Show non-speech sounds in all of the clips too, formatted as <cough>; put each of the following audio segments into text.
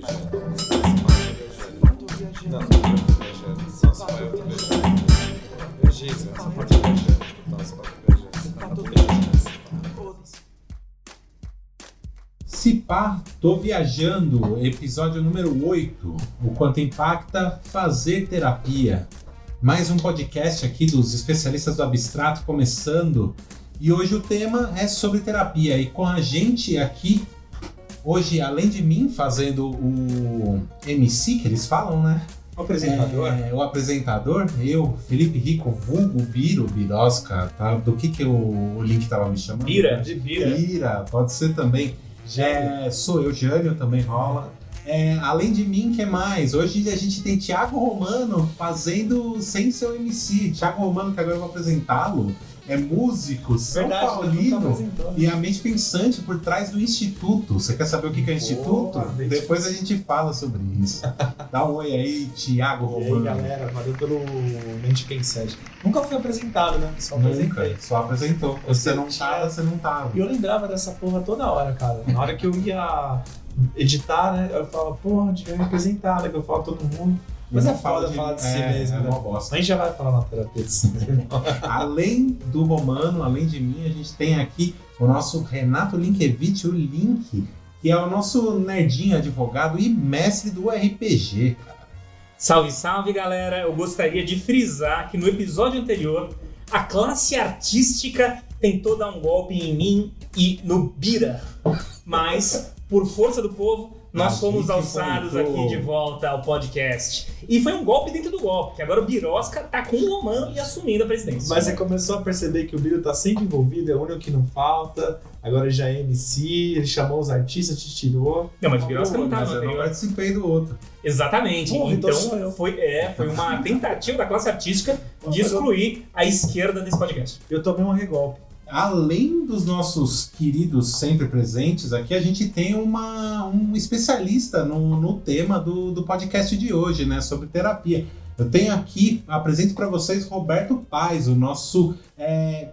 se. Se pá, tô viajando, episódio número 8. O quanto impacta fazer terapia. Mais um podcast aqui dos especialistas do abstrato começando. E hoje o tema é sobre terapia. E com a gente aqui, hoje, além de mim fazendo o MC, que eles falam, né? O apresentador? É, o apresentador, eu, Felipe Rico, vulgo Biro, Birosca, tá? Do que, que o, o link tava me chamando? Bira. De Bira. Bira, pode ser também. É, sou eu, Jânio, também rola. É, além de mim, que mais? Hoje a gente tem Thiago Romano fazendo sem ser o MC. Thiago Romano, que agora eu vou apresentá-lo, é músico, São Verdade, Paulino e a mente pensante por trás do Instituto. Você quer saber o que que é o Instituto? Boa, Depois a gente fala sobre isso. <laughs> Dá um oi aí, Thiago E aí, Romano. galera, valeu pelo Mente Pensante. Nunca fui apresentado, né? Só Nunca, só apresentou. Você não tinha- tava, você não tava. E eu lembrava dessa porra toda hora, cara. Na hora que eu ia editar, né? Eu falava, porra, devia me apresentar, né? Que eu falo todo mundo. Mas é foda falar de si é, mesmo, É né? uma bosta. A gente já vai falar na terapia de si mesmo. <laughs> Além do Romano, além de mim, a gente tem aqui o nosso Renato Linkevich, o Link, que é o nosso nerdinho advogado e mestre do RPG. Salve, salve galera! Eu gostaria de frisar que no episódio anterior a classe artística tentou dar um golpe em mim e no Bira, mas por força do povo nós fomos alçados aqui de volta ao podcast. E foi um golpe dentro do golpe, que agora o Birosca tá com o Romano e assumindo a presidência. Mas você começou a perceber que o Biro tá sempre envolvido, é o único que não falta. Agora já é MC, ele chamou os artistas, te tirou. Não, mas o Birosca não Mas tava no eu não anterior. participei do outro. Exatamente. Porra, então eu. então foi, é, foi uma tentativa da classe artística de excluir a esquerda desse podcast. Eu tomei um regolpe. Além dos nossos queridos sempre presentes aqui, a gente tem uma, um especialista no, no tema do, do podcast de hoje, né? Sobre terapia. Eu tenho aqui, apresento para vocês Roberto Paz, o nosso é,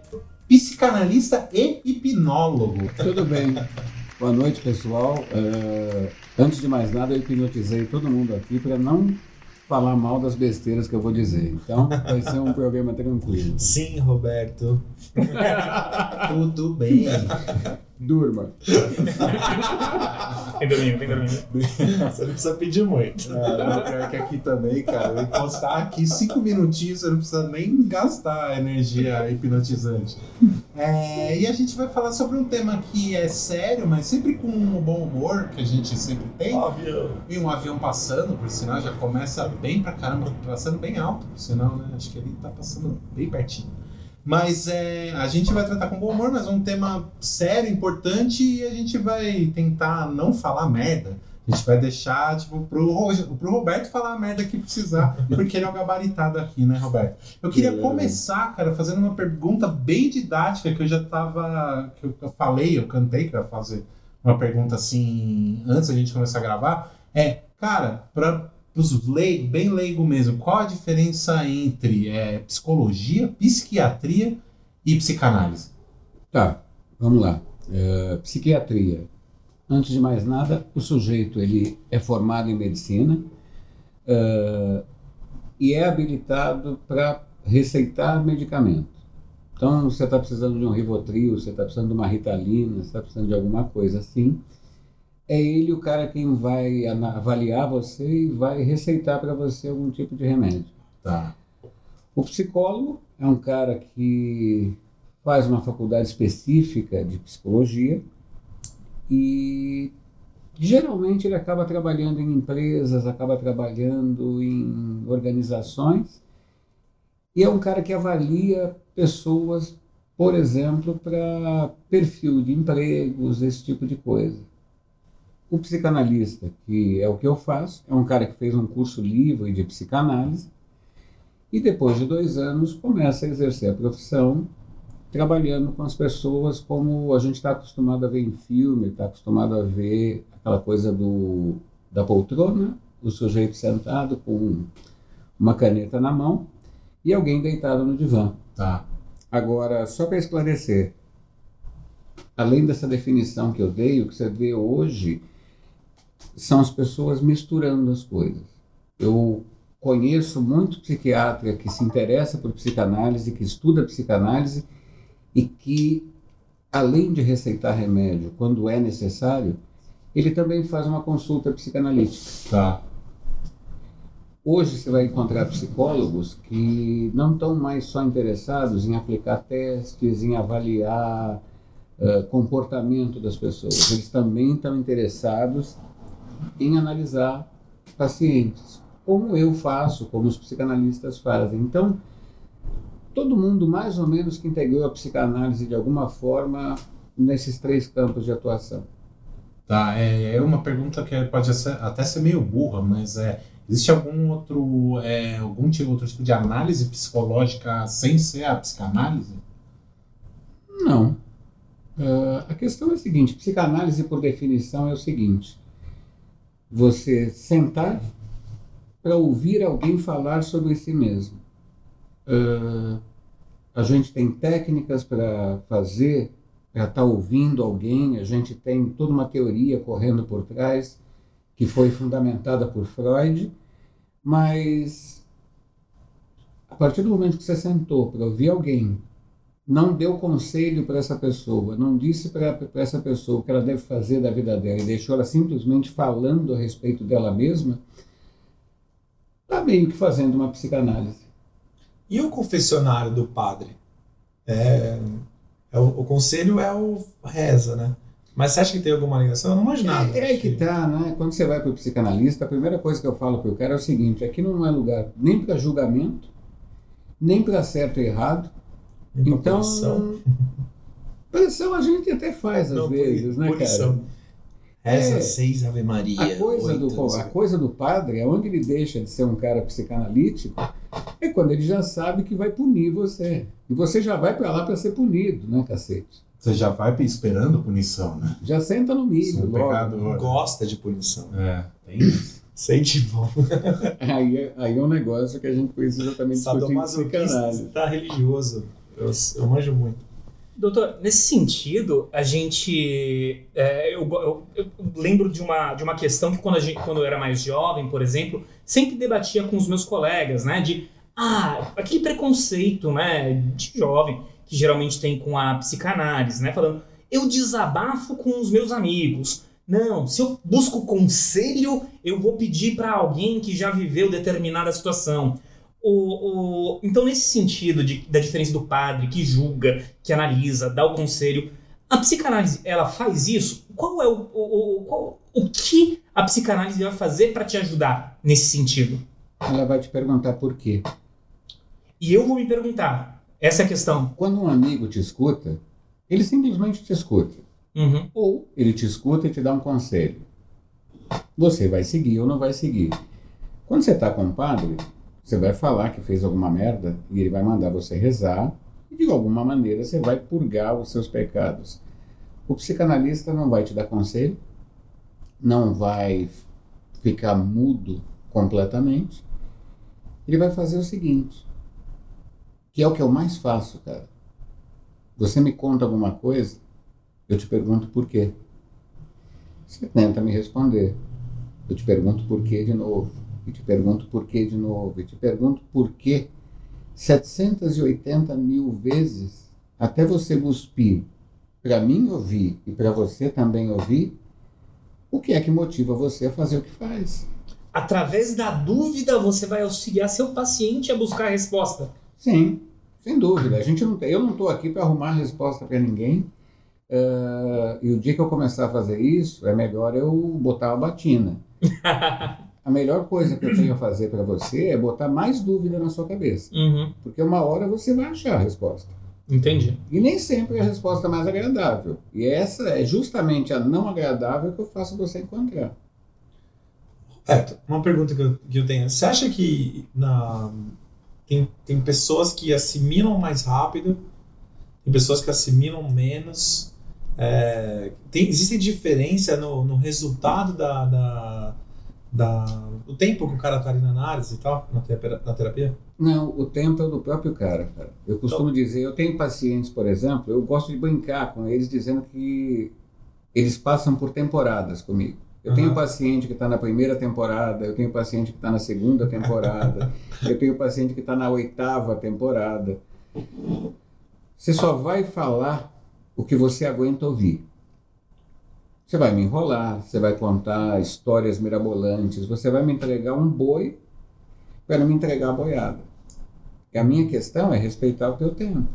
psicanalista e hipnólogo. Tudo bem. Boa noite, pessoal. É, antes de mais nada, eu hipnotizei todo mundo aqui para não falar mal das besteiras que eu vou dizer. Então, vai ser um programa tranquilo. Sim, Roberto. <laughs> Tudo bem. Durma. <laughs> Vem dormindo, vem dormindo. Você não precisa pedir muito. É, pior que aqui também, cara, eu encostar aqui cinco minutinhos, você não precisa nem gastar a energia hipnotizante. É, e a gente vai falar sobre um tema que é sério, mas sempre com um bom humor, que a gente sempre tem. Óbvio. E um avião passando, por sinal, já começa bem pra caramba, passando bem alto, por sinal, né? Acho que ele tá passando bem pertinho. Mas é, a gente vai tratar com bom humor, mas é um tema sério, importante, e a gente vai tentar não falar merda. A gente vai deixar, tipo, pro, Ro- pro Roberto falar a merda que precisar, porque ele é o gabaritado aqui, né, Roberto? Eu queria Beleza. começar, cara, fazendo uma pergunta bem didática, que eu já tava. que eu, eu falei, eu cantei que eu ia fazer uma pergunta assim antes da gente começar a gravar. É, cara, para os leigos, bem leigo mesmo, qual a diferença entre é, psicologia, psiquiatria e psicanálise? Tá, vamos lá. É, psiquiatria. Antes de mais nada, o sujeito ele é formado em medicina é, e é habilitado para receitar medicamento. Então, você está precisando de um Rivotril, você está precisando de uma Ritalina, você está precisando de alguma coisa assim. É ele o cara quem vai avaliar você e vai receitar para você algum tipo de remédio. Tá. O psicólogo é um cara que faz uma faculdade específica de psicologia e geralmente ele acaba trabalhando em empresas, acaba trabalhando em organizações e é um cara que avalia pessoas, por exemplo, para perfil de empregos, esse tipo de coisa. O psicanalista, que é o que eu faço, é um cara que fez um curso livre de psicanálise e depois de dois anos começa a exercer a profissão trabalhando com as pessoas como a gente está acostumado a ver em filme, está acostumado a ver aquela coisa do, da poltrona, o sujeito sentado com uma caneta na mão e alguém deitado no divã. Tá. Agora, só para esclarecer, além dessa definição que eu dei, o que você vê hoje são as pessoas misturando as coisas. Eu conheço muito psiquiatra que se interessa por psicanálise, que estuda psicanálise e que, além de receitar remédio quando é necessário, ele também faz uma consulta psicanalítica. Tá. Hoje você vai encontrar psicólogos que não estão mais só interessados em aplicar testes, em avaliar uh, comportamento das pessoas. Eles também estão interessados em analisar pacientes, como eu faço, como os psicanalistas fazem. Então, todo mundo mais ou menos que integrou a psicanálise de alguma forma nesses três campos de atuação. Tá, é, é uma pergunta que pode ser, até ser meio burra, mas é Existe algum outro, é, algum tipo, outro tipo de análise psicológica sem ser a psicanálise? Não. Uh, a questão é a seguinte: psicanálise, por definição, é o seguinte: você sentar para ouvir alguém falar sobre si mesmo. Uh, a gente tem técnicas para fazer, para estar tá ouvindo alguém, a gente tem toda uma teoria correndo por trás que foi fundamentada por Freud, mas a partir do momento que você sentou para ouvir alguém, não deu conselho para essa pessoa, não disse para essa pessoa o que ela deve fazer da vida dela e deixou ela simplesmente falando a respeito dela mesma, está meio que fazendo uma psicanálise. E o confessionário do padre? É, é o, o conselho é o reza, né? Mas você acha que tem alguma ligação? Eu não imagino nada. É, é que tá, né? Quando você vai para o psicanalista, a primeira coisa que eu falo para o cara é o seguinte: aqui não é lugar nem para julgamento, nem para certo e errado. Nem então, punição. <laughs> pressão a gente até faz às Não, vezes, né, punição. cara? Reza É. seis Ave Maria. A coisa, oito, do, a coisa do padre, onde ele deixa de ser um cara psicanalítico, é quando ele já sabe que vai punir você. E você já vai para lá para ser punido, né, cacete? Você já vai esperando punição, né? Já senta no milho, Seu logo. pecador. Gosta de punição. É, tem. Sente bom. <laughs> Aí, é- aí é um negócio que a gente precisa também discutir Sadomasoquista psicanálise. tá religioso. Eu, eu manjo muito. Doutor, nesse sentido, a gente. é, eu, eu- eu lembro de uma, de uma questão que, quando, gente, quando eu era mais jovem, por exemplo, sempre debatia com os meus colegas, né? De. Ah, aquele preconceito, né? De jovem, que geralmente tem com a psicanálise, né? Falando, eu desabafo com os meus amigos. Não, se eu busco conselho, eu vou pedir para alguém que já viveu determinada situação. O, o- então, nesse sentido de- da diferença do padre que julga, que analisa, dá o conselho, a psicanálise ela faz isso? Qual é o, o, o, qual- o que a psicanálise vai fazer para te ajudar nesse sentido? Ela vai te perguntar por quê. E eu vou me perguntar, essa é a questão. Quando um amigo te escuta, ele simplesmente te escuta. Uhum. Ou ele te escuta e te dá um conselho. Você vai seguir ou não vai seguir. Quando você está com um padre, você vai falar que fez alguma merda e ele vai mandar você rezar e de alguma maneira você vai purgar os seus pecados. O psicanalista não vai te dar conselho, não vai ficar mudo completamente. Ele vai fazer o seguinte, que é o que eu mais faço, cara. Você me conta alguma coisa, eu te pergunto por quê. Você tenta me responder. Eu te pergunto por quê de novo. E te pergunto por quê de novo. E te pergunto por quê 780 mil vezes até você cuspir para mim ouvir e para você também ouvir o que é que motiva você a fazer o que faz. Através da dúvida, você vai auxiliar seu paciente a buscar a resposta. Sim, sem dúvida. A gente não, tem- eu não estou aqui para arrumar resposta para ninguém. Ah, e o dia que eu começar a fazer isso, é melhor eu botar a batina. <laughs> A melhor coisa que eu tenho a fazer para você é botar mais dúvida na sua cabeça. Uhum. Porque uma hora você vai achar a resposta. Entendi. E nem sempre é a resposta mais agradável. E essa é justamente a não agradável que eu faço você encontrar. É, uma pergunta que eu, que eu tenho. Você acha que na, tem, tem pessoas que assimilam mais rápido, tem pessoas que assimilam menos? É, tem, existe diferença no, no resultado da, da, da- do tempo que o cara está ali na análise e tal, na terapia? Na terapia? Não, o tempo é do próprio cara, cara. Eu costumo dizer, eu tenho pacientes, por exemplo, eu gosto de brincar com eles dizendo que eles passam por temporadas comigo. Eu tenho Aham. paciente que está na primeira temporada, eu tenho paciente que está na segunda temporada, <laughs> eu tenho paciente que está na oitava temporada. Você só vai falar o que você aguenta ouvir. Você vai me enrolar, você vai contar histórias mirabolantes, você vai me entregar um boi para me entregar a boiada. E a minha questão é respeitar o teu tempo.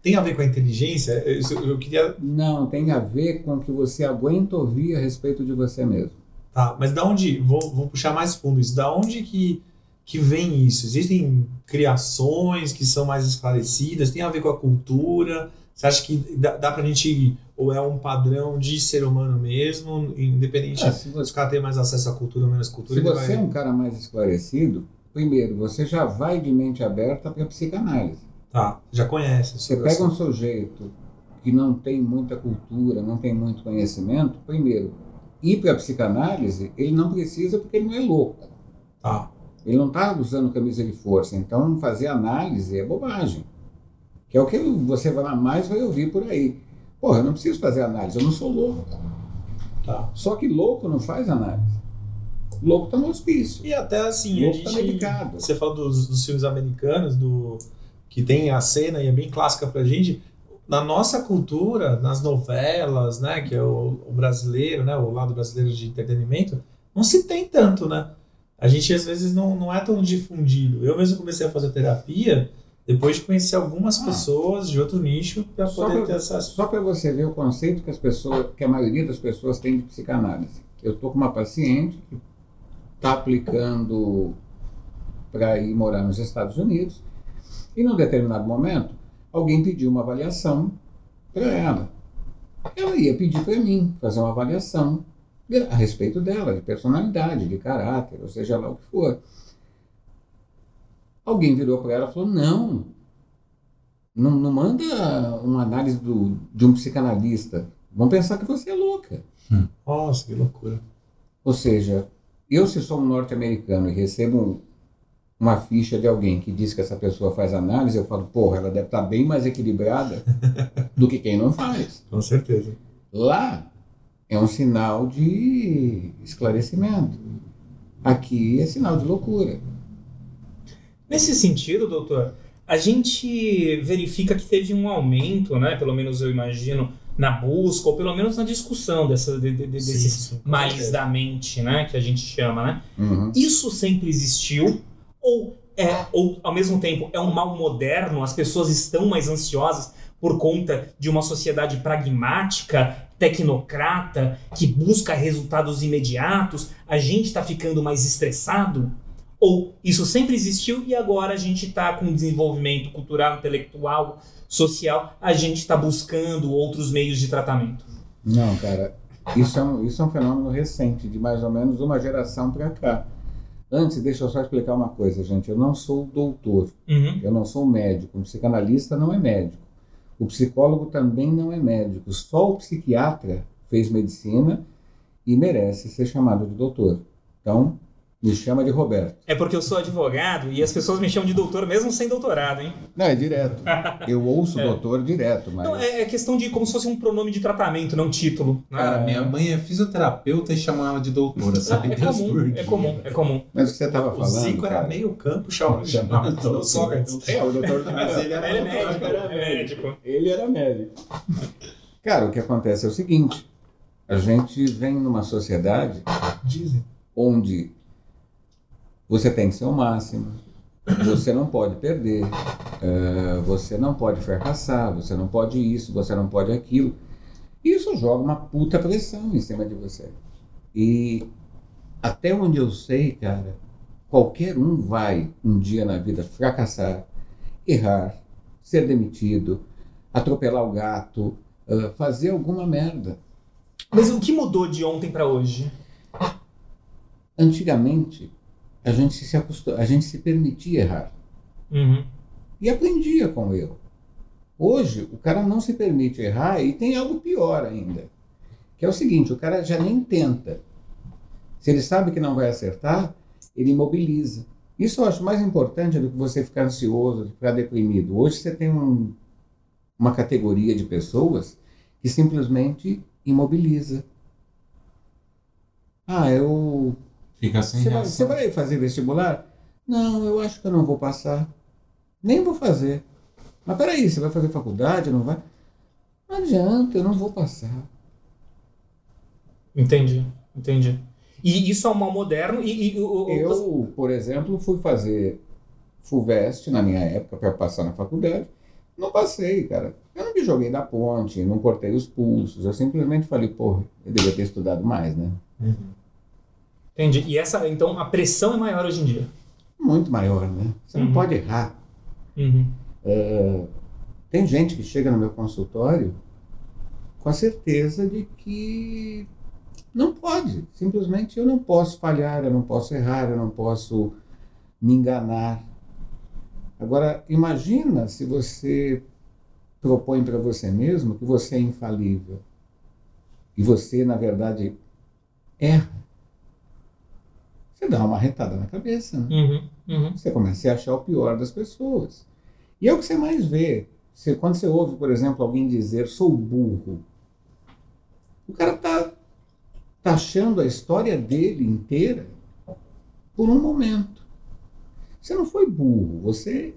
Tem a ver com a inteligência? Eu, eu queria. Não, tem a ver com o que você aguenta ouvir a respeito de você mesmo. Tá, mas da onde. Vou, vou puxar mais fundo isso. Da onde que, que vem isso? Existem criações que são mais esclarecidas? Tem a ver com a cultura? Você acha que dá, dá pra gente. Ou é um padrão de ser humano mesmo, independente Ah, se se você, o cara tem mais acesso à cultura ou menos cultura? se você é vai... um cara mais esclarecido, primeiro, você já vai de mente aberta para a psicanálise. Tá, já conhece. Você pega um sujeito que não tem muita cultura, não tem muito conhecimento, primeiro, ir para a psicanálise, ele não precisa porque ele não é louco. Tá. Ele não está usando camisa de força. Então, fazer análise é bobagem. Que é o que você vai mais vai ouvir por aí. Porra, eu não preciso fazer análise, eu não sou louco. Tá. Só que louco não faz análise. Louco está no hospício. E até assim, a Louco tá gente. medicado. Você falou dos, dos filmes americanos, do que tem a cena e é bem clássica pra gente. Na nossa cultura, nas novelas, né, que é o, o brasileiro, né, o lado brasileiro de entretenimento, não se tem tanto, né? A gente às vezes não, não é tão difundido. Eu mesmo comecei a fazer terapia depois de conhecer algumas Ah. pessoas de outro nicho para poder pra- ter acesso. Só para você ver o conceito que as pessoas, que a maioria das pessoas tem de psicanálise. Eu estou com uma paciente que está aplicando para ir morar nos Estados Unidos e num determinado momento alguém pediu uma avaliação para ela. Ela ia pedir para mim fazer uma avaliação a respeito dela, de personalidade, de caráter, ou seja lá o que for. Alguém virou para ela e falou: não, não, não manda uma análise do, de um psicanalista. Vão pensar que você é louca. Nossa, que loucura. Ou seja, eu se sou um norte-americano e recebo um- uma ficha de alguém que diz que essa pessoa faz análise, eu falo, porra, ela deve estar bem mais equilibrada <laughs> do que quem não faz. Com certeza. Lá é um sinal de esclarecimento. Aqui é sinal de loucura. Nesse sentido, doutor, a gente verifica que teve um aumento, né? Pelo menos eu imagino, na busca, ou pelo menos na discussão dessa, de- de- de- Sim, desses sim, com males da mente, né? Que a gente chama, né? Uhum. Isso sempre existiu? Ou, é, ou ao mesmo tempo é um mal moderno? As pessoas estão mais ansiosas por conta de uma sociedade pragmática, tecnocrata, que busca resultados imediatos? A gente está ficando mais estressado? Ou isso sempre existiu e agora a gente está com desenvolvimento cultural, intelectual, social, a gente está buscando outros meios de tratamento? Não, cara, isso é, um, isso é um fenômeno recente, de mais ou menos uma geração para cá. Antes, deixa eu só explicar uma coisa, gente. Eu não sou doutor, Uhum. eu não sou médico. Um psicanalista não é médico. O psicólogo também não é médico. Só o psiquiatra fez medicina e merece ser chamado de doutor. Então, me chama de Roberto. É porque eu sou advogado e as pessoas me chamam de doutor mesmo sem doutorado, hein? Não, é direto. <laughs> Eu ouço É. doutor direto, mas. Não, é, é questão de como se fosse um pronome de tratamento, não título. né? Cara, minha mãe é fisioterapeuta e chamam ela de doutora, sabe? é Deus comum, por é comum, é comum. Mas o que você estava O falando. Zico era cara, meio campo, chamava Chamava chamava doutor. Sócrates. É, o doutor Mas ele era Ele é médico, é médico. Ele era médico. Cara, o que acontece é o seguinte: a gente vem numa sociedade Dizem. onde você tem que ser o máximo, você não pode perder, eh, você não pode fracassar, você não pode isso, você não pode aquilo. Isso joga uma puta pressão em cima de você. E até onde eu sei, cara, qualquer um vai um dia na vida fracassar, errar, ser demitido, atropelar o gato, eh, fazer alguma merda. Mas o que mudou de ontem pra hoje? Antigamente, a gente se acostum... a gente se permitia errar Uhum. e aprendia com o erro. Hoje, o cara não se permite errar e tem algo pior ainda, que é o seguinte, o cara já nem tenta. Se ele sabe que não vai acertar, ele imobiliza. Isso eu acho mais importante do que você ficar ansioso, ficar deprimido. Hoje você tem um- uma categoria de pessoas que simplesmente imobiliza. Ah, eu. Fica sem Você vai, você vai fazer vestibular? Não, eu acho que eu não vou passar. Nem vou fazer. Mas peraí, você vai fazer faculdade? Não vai? Não adianta, eu não vou passar. Entendi, entendi. E isso é um mal moderno e, e o- o- Eu, por exemplo, fui fazer FUVEST na minha época para passar na faculdade. Não passei, cara. Eu não me joguei da ponte, não cortei os pulsos. Eu simplesmente falei, porra, eu devia ter estudado mais, né? Entendi. E essa, então, a pressão é maior hoje em dia. Muito maior, né? Você não Uhum. pode errar. Uhum. Tem gente que chega no meu consultório com a certeza de que não pode. Simplesmente eu não posso falhar, eu não posso errar, eu não posso me enganar. Agora, imagina se você propõe para você mesmo que você é infalível. E você, na verdade, erra. Você dá uma retada na cabeça, né? Uhum. Uhum. você começa a achar o pior das pessoas. E é o que você mais vê. Você, quando você ouve, por exemplo, alguém dizer sou burro, o cara está taxando a história dele inteira por um momento. Você não foi burro, você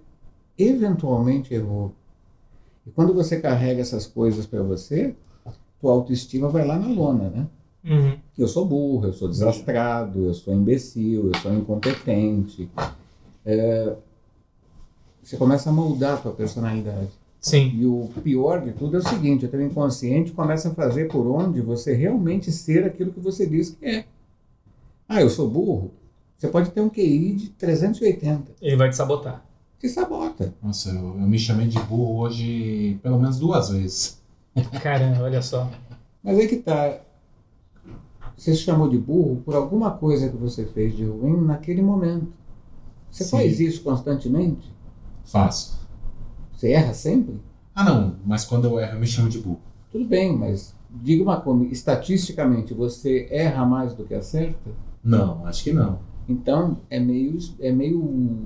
eventualmente errou. E quando você carrega essas coisas para você, tua autoestima vai lá na lona, né? Uhum. eu sou burro, eu sou desastrado, eu sou imbecil, eu sou incompetente. É, você começa a moldar a tua personalidade. Sim. E o pior de tudo é o seguinte, o teu inconsciente começa a fazer por onde você realmente ser aquilo que você diz que é. Ah, eu sou burro. Você pode ter um QI de 380. Ele vai te sabotar. Te sabota. Nossa, eu, eu me chamei de burro hoje pelo menos duas vezes. Caramba, olha só. Mas aí que tá. Você se chamou de burro por alguma coisa que você fez de ruim naquele momento. Você Sim. faz isso constantemente? Faço. Você erra sempre? Ah, não, mas quando eu erro, eu me chamo de burro. Tudo bem, mas diga uma coisa: estatisticamente você erra mais do que acerta? Não, acho que não. Então é meio, é meio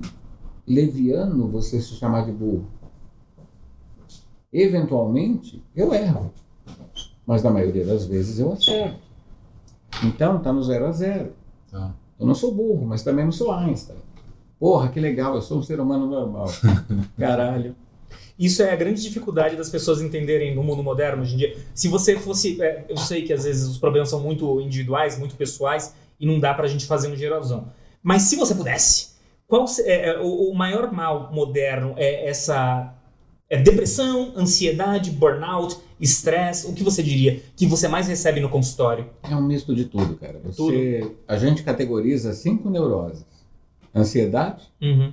leviano você se chamar de burro. Eventualmente eu erro, mas na maioria das vezes eu acerto. Então tá no zero a zero. Tá. Eu não sou burro, mas também não sou Einstein. Porra, que legal, eu sou um ser humano normal. <laughs> Caralho. Isso é a grande dificuldade das pessoas entenderem no mundo moderno hoje em dia. Se você fosse. é, eu sei que às vezes os problemas são muito individuais, muito pessoais, e não dá pra gente fazer um geralzão. Mas se você pudesse, qual é, é, o, o maior mal moderno é essa. É depressão, ansiedade, burnout, estresse? O que você diria que você mais recebe no consultório? É um misto de tudo, cara. Você, A gente categoriza cinco neuroses: ansiedade, Uhum.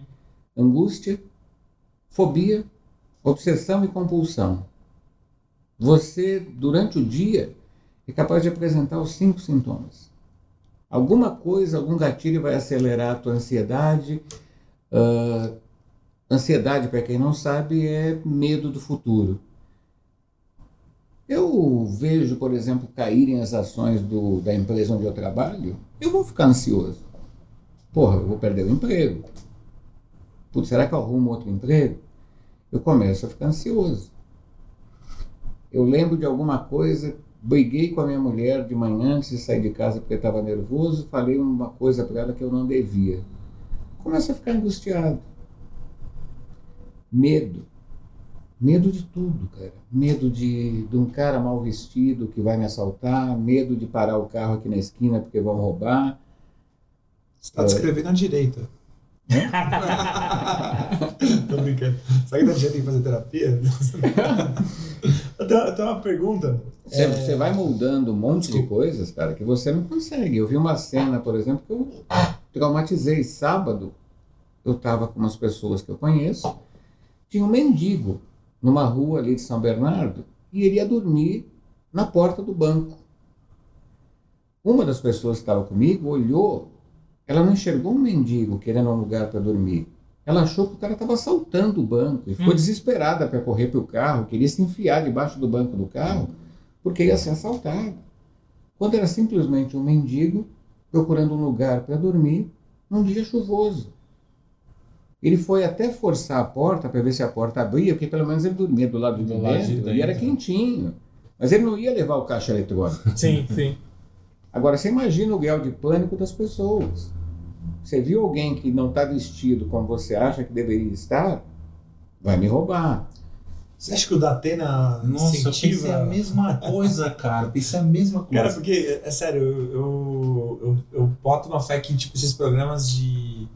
angústia, fobia, obsessão e compulsão. Você, durante o dia, é capaz de apresentar os cinco sintomas. Alguma coisa, algum gatilho vai acelerar a tua ansiedade. Ah, ansiedade, para quem não sabe, é medo do futuro. Eu vejo, por exemplo, caírem as ações do- da empresa onde eu trabalho, eu vou ficar ansioso. Porra, eu vou perder o emprego. Putz, será que eu arrumo outro emprego? Eu começo a ficar ansioso. Eu lembro de alguma coisa, briguei com a minha mulher de manhã antes de sair de casa porque estava nervoso, falei uma coisa para ela que eu não devia. Começo a ficar angustiado. Medo. Medo de tudo, cara. Medo de, de um cara mal vestido que vai me assaltar, medo de parar o carro aqui na esquina porque vão roubar. Você está descrevendo a direita. <laughs> Tô brincando. Sabe que da direita tem que fazer terapia? eu <laughs> tenho uma pergunta. Você, você vai moldando um monte de coisas, cara, que você não consegue. Eu vi uma cena, por exemplo, que eu traumatizei. Sábado, eu estava com umas pessoas que eu conheço, tinha um mendigo numa rua ali de São Bernardo e ele ia dormir na porta do banco. Uma das pessoas que estava comigo olhou, ela não enxergou um mendigo querendo um lugar para dormir. Ela achou que o cara estava assaltando o banco e ficou Hum. desesperada para correr para o carro, queria se enfiar debaixo do banco do carro porque ia ser assaltado. Quando era simplesmente um mendigo procurando um lugar para dormir num dia chuvoso. Ele foi até forçar a porta para ver se a porta abria, porque pelo menos ele dormia do lado de, Do dentro, lado de e era dentro. quentinho. Mas ele não ia levar o caixa eletrônico. <laughs> Sim, sim. Agora, você imagina o grau de pânico das pessoas. Você viu alguém que não está vestido como você acha que deveria estar? Vai me roubar. Você acha que o Datena Nossa, eu pensei incentiva... a mesma coisa, cara. Pensei a mesma coisa. Cara, porque, é sério, eu, eu, eu, eu boto uma fé que tipo, esses programas de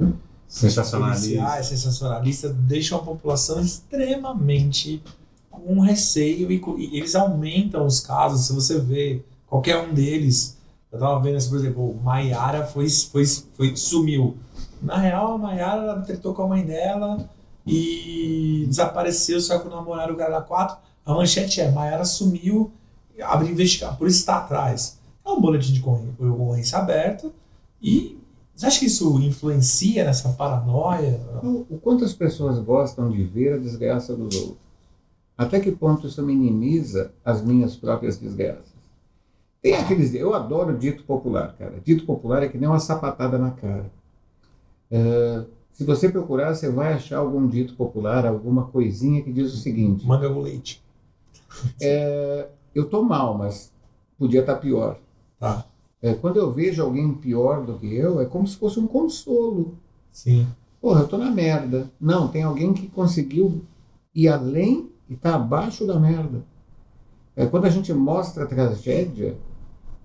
Sensacionalista. policiais, sensacionalistas, deixam a população extremamente com receio e, e eles aumentam os casos. Se você vê qualquer um deles, eu tava vendo, assim, por exemplo, Maiara foi, foi, foi, sumiu. Na real, a Maiara tretou com a mãe dela e desapareceu, só que o namorado o cara da 4. A manchete é: Maiara sumiu, abre investigar, por isso está atrás. É um boletim de ocorrê- ocorrência aberto e você acha que isso influencia nessa paranoia? O, o quanto as pessoas gostam de ver a desgraça dos outros? Até que ponto isso minimiza as minhas próprias desgraças? Tem aqueles. Eu adoro dito popular, cara. Dito popular é que nem uma sapatada na cara. É, se você procurar, você vai achar algum dito popular, alguma coisinha que diz o seguinte: Manga com leite. eu tô mal, mas podia estar pior. Tá. É, quando eu vejo alguém pior do que eu, é como se fosse um consolo. Sim. Porra, eu tô na merda. Não, tem alguém que conseguiu ir além e tá abaixo da merda. É, quando a gente mostra a tragédia,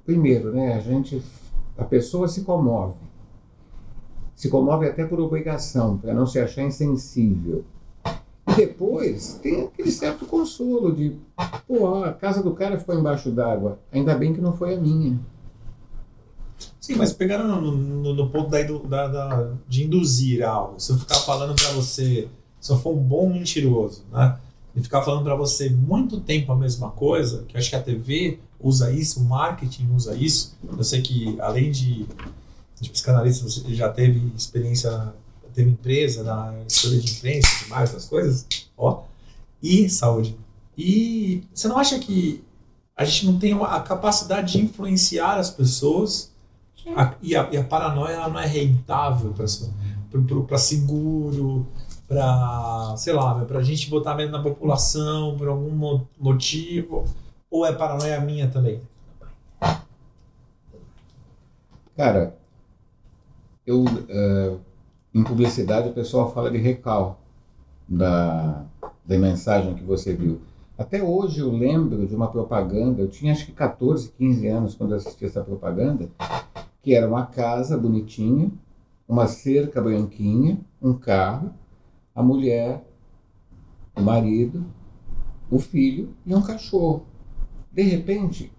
primeiro, né, a gente, a pessoa se comove. Se comove até por obrigação, para não se achar insensível. E depois tem aquele certo consolo de, pô, a casa do cara ficou embaixo d'água, ainda bem que não foi a minha. Sim, mas pegando no, no- no ponto da, idu- da- da- de induzir algo, se eu ficar falando pra você, se eu for um bom mentiroso, né? E ficar falando pra você muito tempo a mesma coisa, que acho que a TV usa isso, o marketing usa isso. Eu sei que além de, de psicanalista, você já teve experiência, teve empresa na história de imprensa, demais, essas coisas, ó. E saúde. E você não acha que a gente não tem a capacidade de influenciar as pessoas a- e, a, e a paranoia ela não é rentável para seguro, para, sei lá, para a gente botar medo na população por algum mo- motivo? Ou é paranoia minha também? Cara, eu eh, em publicidade o pessoal fala de recal da, da mensagem que você viu. Até hoje eu lembro de uma propaganda, eu tinha acho que 14, 15 anos quando eu assisti essa propaganda, que era uma casa bonitinha, uma cerca branquinha, um carro, a mulher, o marido, o filho e um cachorro. De repente,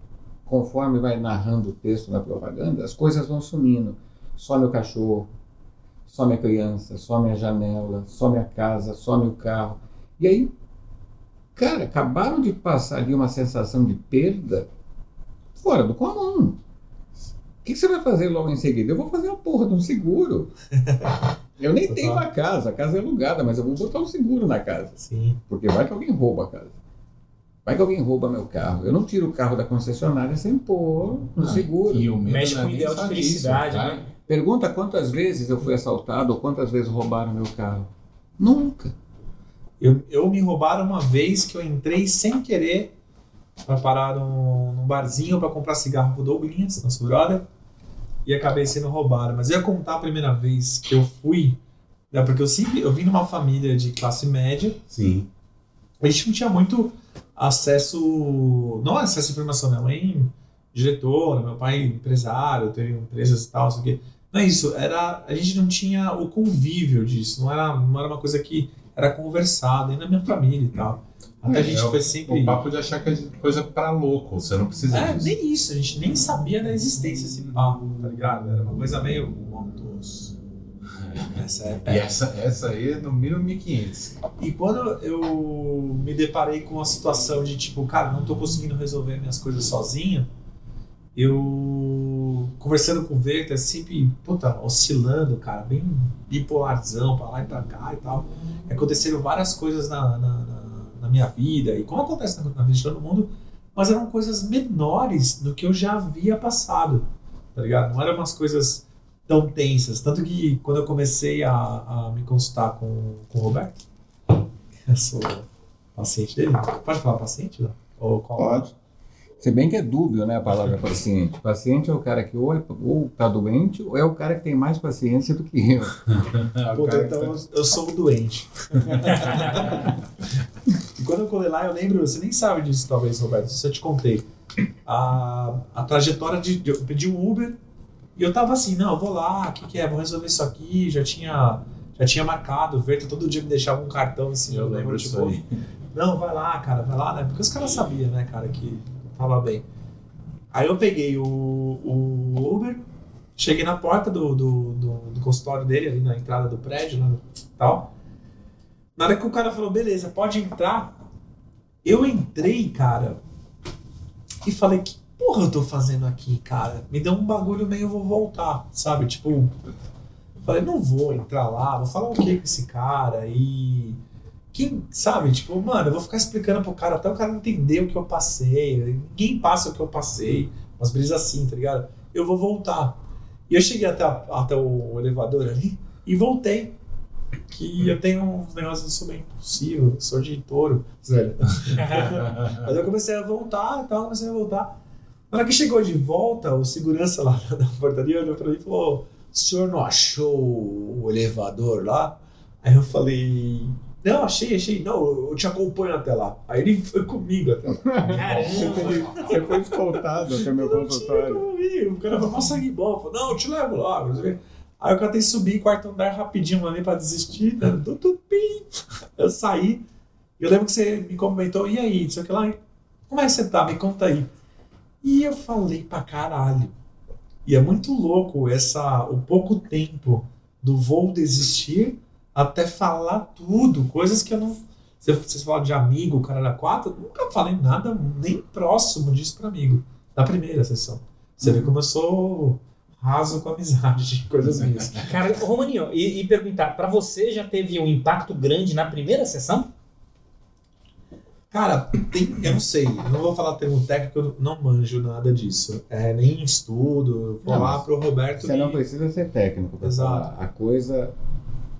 conforme vai narrando o texto na propaganda, as coisas vão sumindo. Some o cachorro, some a criança, some a janela, some a casa, some o carro. E aí, cara, acabaram de passar ali uma sensação de perda fora do comum. O que, que você vai fazer logo em seguida? Eu vou fazer a porra de um seguro. <laughs> Eu nem tenho uma casa, a casa é alugada, mas eu vou botar um seguro na casa. Sim. Porque vai que alguém rouba a casa. Vai que alguém rouba meu carro. Eu não tiro o carro da concessionária sem pôr no Ah, seguro. E o medo Mexe não com o nem ideal de felicidade, tá? né? Pergunta quantas vezes eu fui assaltado ou quantas vezes roubaram meu carro. Nunca. Eu, eu me roubaram uma vez que eu entrei sem querer para parar num, barzinho para comprar cigarro pro Douglinhas, nosso brother, e acabei sendo roubado. Mas eu ia contar a primeira vez que eu fui, né, porque eu sempre eu vim numa família de classe média, Sim. a gente não tinha muito acesso, não acesso à informação, minha mãe diretora, meu pai empresário, teve empresas e tal, não sei o quê. Não é isso, era, a gente não tinha o convívio disso, não era, não era uma coisa que era conversada, nem na minha família e tal. Até a gente É, foi O sempre... papo de achar que é coisa pra louco, você não precisa É, disso. nem isso, a gente nem sabia da existência desse papo, tá ligado? Era uma coisa meio... Motos. Essa é E essa, essa aí é no mínimo 1500. E quando eu me deparei com a situação de tipo, cara, não tô conseguindo resolver minhas coisas sozinho, eu conversando com o Verta, sempre, puta, oscilando, cara, bem bipolarzão pra lá e pra cá e tal. Aconteceram várias coisas na, na, na- na minha vida, e como acontece na, na vida de todo mundo, mas eram coisas menores do que eu já havia passado, tá ligado? Não eram umas coisas tão tensas. Tanto que quando eu comecei a, a me consultar com, com o Roberto, <laughs> eu sou paciente dele. Pode falar paciente? Não? Ou qual? Pode. Se bem que é dúbio, né, a palavra paciente. Paciente é o cara que ou, é, ou tá doente ou é o cara que tem mais paciência do que eu. <laughs> Puta, então eu, eu sou o doente. <laughs> e quando eu colei lá, eu lembro, você nem sabe disso talvez, Roberto, se eu te contei. A, a trajetória de, de. Eu pedi um Uber e eu tava assim, não, eu vou lá, o que, que é? Vou resolver isso aqui, já tinha. Já tinha marcado, o Verto todo dia me deixava um cartão assim, Eu lembro tipo, disso aí. Não, vai lá, cara, vai lá, né? Porque os caras sabiam, né, cara, que tava bem. Aí eu peguei o, o Uber, cheguei na porta do, do, do, do consultório dele, ali na entrada do prédio, no tal. Na hora que o cara falou, beleza, pode entrar, eu entrei, cara, e falei, que porra eu tô fazendo aqui, cara? Me deu um bagulho meio, eu vou voltar, sabe? Tipo, falei, não vou entrar lá, vou falar o que com esse cara e quem sabe, tipo, mano, eu vou ficar explicando pro cara até o cara entender o que eu passei. Ninguém passa o que eu passei. Umas brisas assim, tá ligado? Eu vou voltar. E eu cheguei até, a- até o elevador ali e voltei. Que eu tenho uns negócios, eu sou bem impossível, sou de touro, velho. <laughs> Mas eu comecei a voltar e tal, comecei a voltar. Na hora que chegou de volta, o segurança lá <laughs> da portaria olhou pra mim e falou: O senhor não achou o elevador lá? Aí eu falei: Não, achei, achei. Não, eu te acompanho até lá. Aí ele foi comigo até lá. Caramba! Você foi escoltado até meu ir. O cara falou: Mó sangue bom. Falou: Não, eu te levo lá. Aí tem que subir quarto andar rapidinho ali pra desistir. Né? Tu, tu, pim. Eu saí. Eu lembro que você me comentou: E aí? Sei que lá. Como é que você tá? Me conta aí. E eu falei pra caralho. E é muito louco essa, o pouco tempo do voo desistir até falar tudo, coisas que eu não. Você- Vocês falam de amigo, o cara era quatro, eu nunca falei nada nem próximo disso pra amigo. Na primeira sessão. Você vê como eu sou raso com amizade de <laughs> coisas minhas. Cara, Romaninho, e, e perguntar, pra você já teve um impacto grande na primeira sessão? Cara, tem, eu não sei, eu não vou falar termo técnico, eu não manjo nada disso. É, nem estudo, vou Não, lá pro Roberto Você e- não precisa ser técnico para Exato. falar. A coisa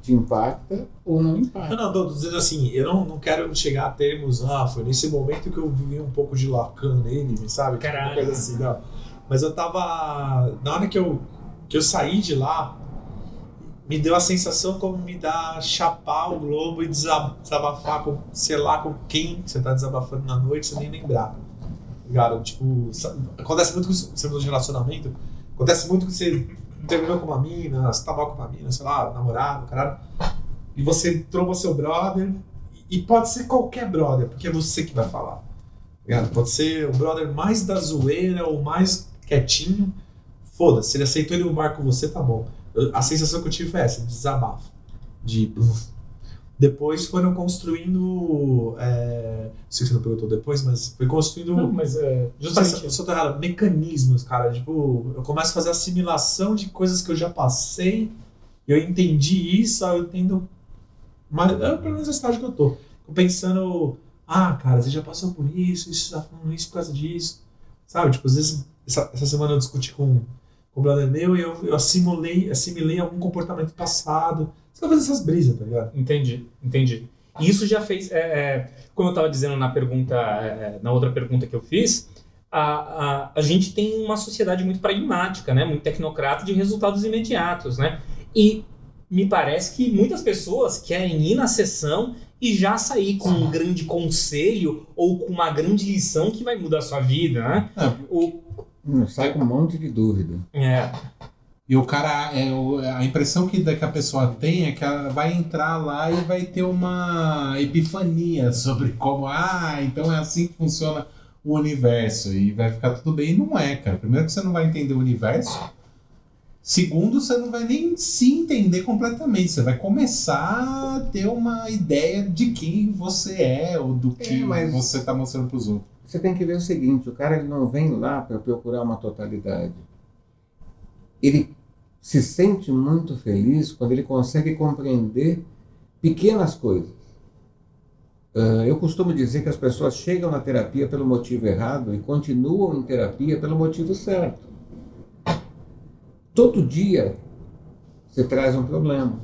te impacta ou não impacta. Não, não, tô dizendo assim, eu não, não quero chegar a termos, ah, foi nesse momento que eu vivi um pouco de Lacan nele, sabe? Tipo, Caralho. Uma coisa assim, não. Mas eu tava. Na hora que eu, que eu saí de lá, me deu a sensação como me dá chapar o globo e desa- desabafar com, sei lá, com quem você tá desabafando na noite, você nem lembrar. Tá Ligado? Tipo, acontece muito com você de relacionamento, acontece muito que você terminou com uma mina, você tá mal com uma mina, sei lá, namorado, caralho e você tromba seu brother, e pode ser qualquer brother, porque é você que vai falar. tá? Pode ser o brother mais da zoeira ou mais quietinho. Foda-se, ele aceitou ele no bar com você, tá bom. Eu- A sensação que eu tive foi essa, de desabafo. De. Depois foram construindo. É... Não sei se você não perguntou depois, mas foi construindo. Não, mas é, justamente eu sou errado, mecanismos, cara. Tipo, eu começo a fazer assimilação de coisas que eu já passei, eu entendi isso, eu entendo. Mas é pelo menos a estágio que eu tô. Tô pensando, ah, cara, você já passou por isso, isso tá falando isso por causa disso. Sabe? Tipo, às vezes, essa, essa semana eu discuti com, com o brother meu e eu, eu assimilei, assimilei algum comportamento passado. Você vai fazer essas brisas, tá ligado? Entendi, entendi. E isso já fez, é, é, como eu estava dizendo na pergunta, é, na outra pergunta que eu fiz, a, a, a gente tem uma sociedade muito pragmática, né, muito tecnocrata de resultados imediatos, né? E me parece que muitas pessoas querem ir na sessão e já sair com um grande conselho ou com uma grande lição que vai mudar a sua vida, né? É, O, Hum, Sai com um monte de dúvida. é, E o cara, é, a impressão que, da- que a pessoa tem é que ela vai entrar lá e vai ter uma epifania sobre como, ah, então é assim que funciona o universo e vai ficar tudo bem. E não é, cara. Primeiro que você não vai entender o universo. Segundo, você não vai nem se entender completamente. Você vai começar a ter uma ideia de quem você é ou do É, que mas- você está mostrando para os outros. Você tem que ver o seguinte: o cara ele não vem lá para procurar uma totalidade. Ele se sente muito feliz quando ele consegue compreender pequenas coisas. Ah, eu costumo dizer que as pessoas chegam na terapia pelo motivo errado e continuam em terapia pelo motivo certo. Todo dia você traz um problema.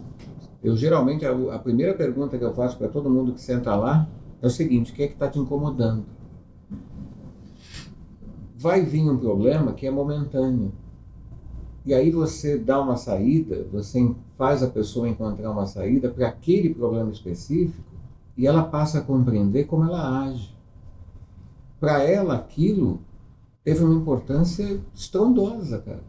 Eu geralmente a, a primeira pergunta que eu faço para todo mundo que senta lá é o seguinte: o que é que está te incomodando? Vai vir um problema que é momentâneo. E aí você dá uma saída, você faz a pessoa encontrar uma saída para aquele problema específico e ela passa a compreender como ela age. Para ela, aquilo teve uma importância estrondosa, cara.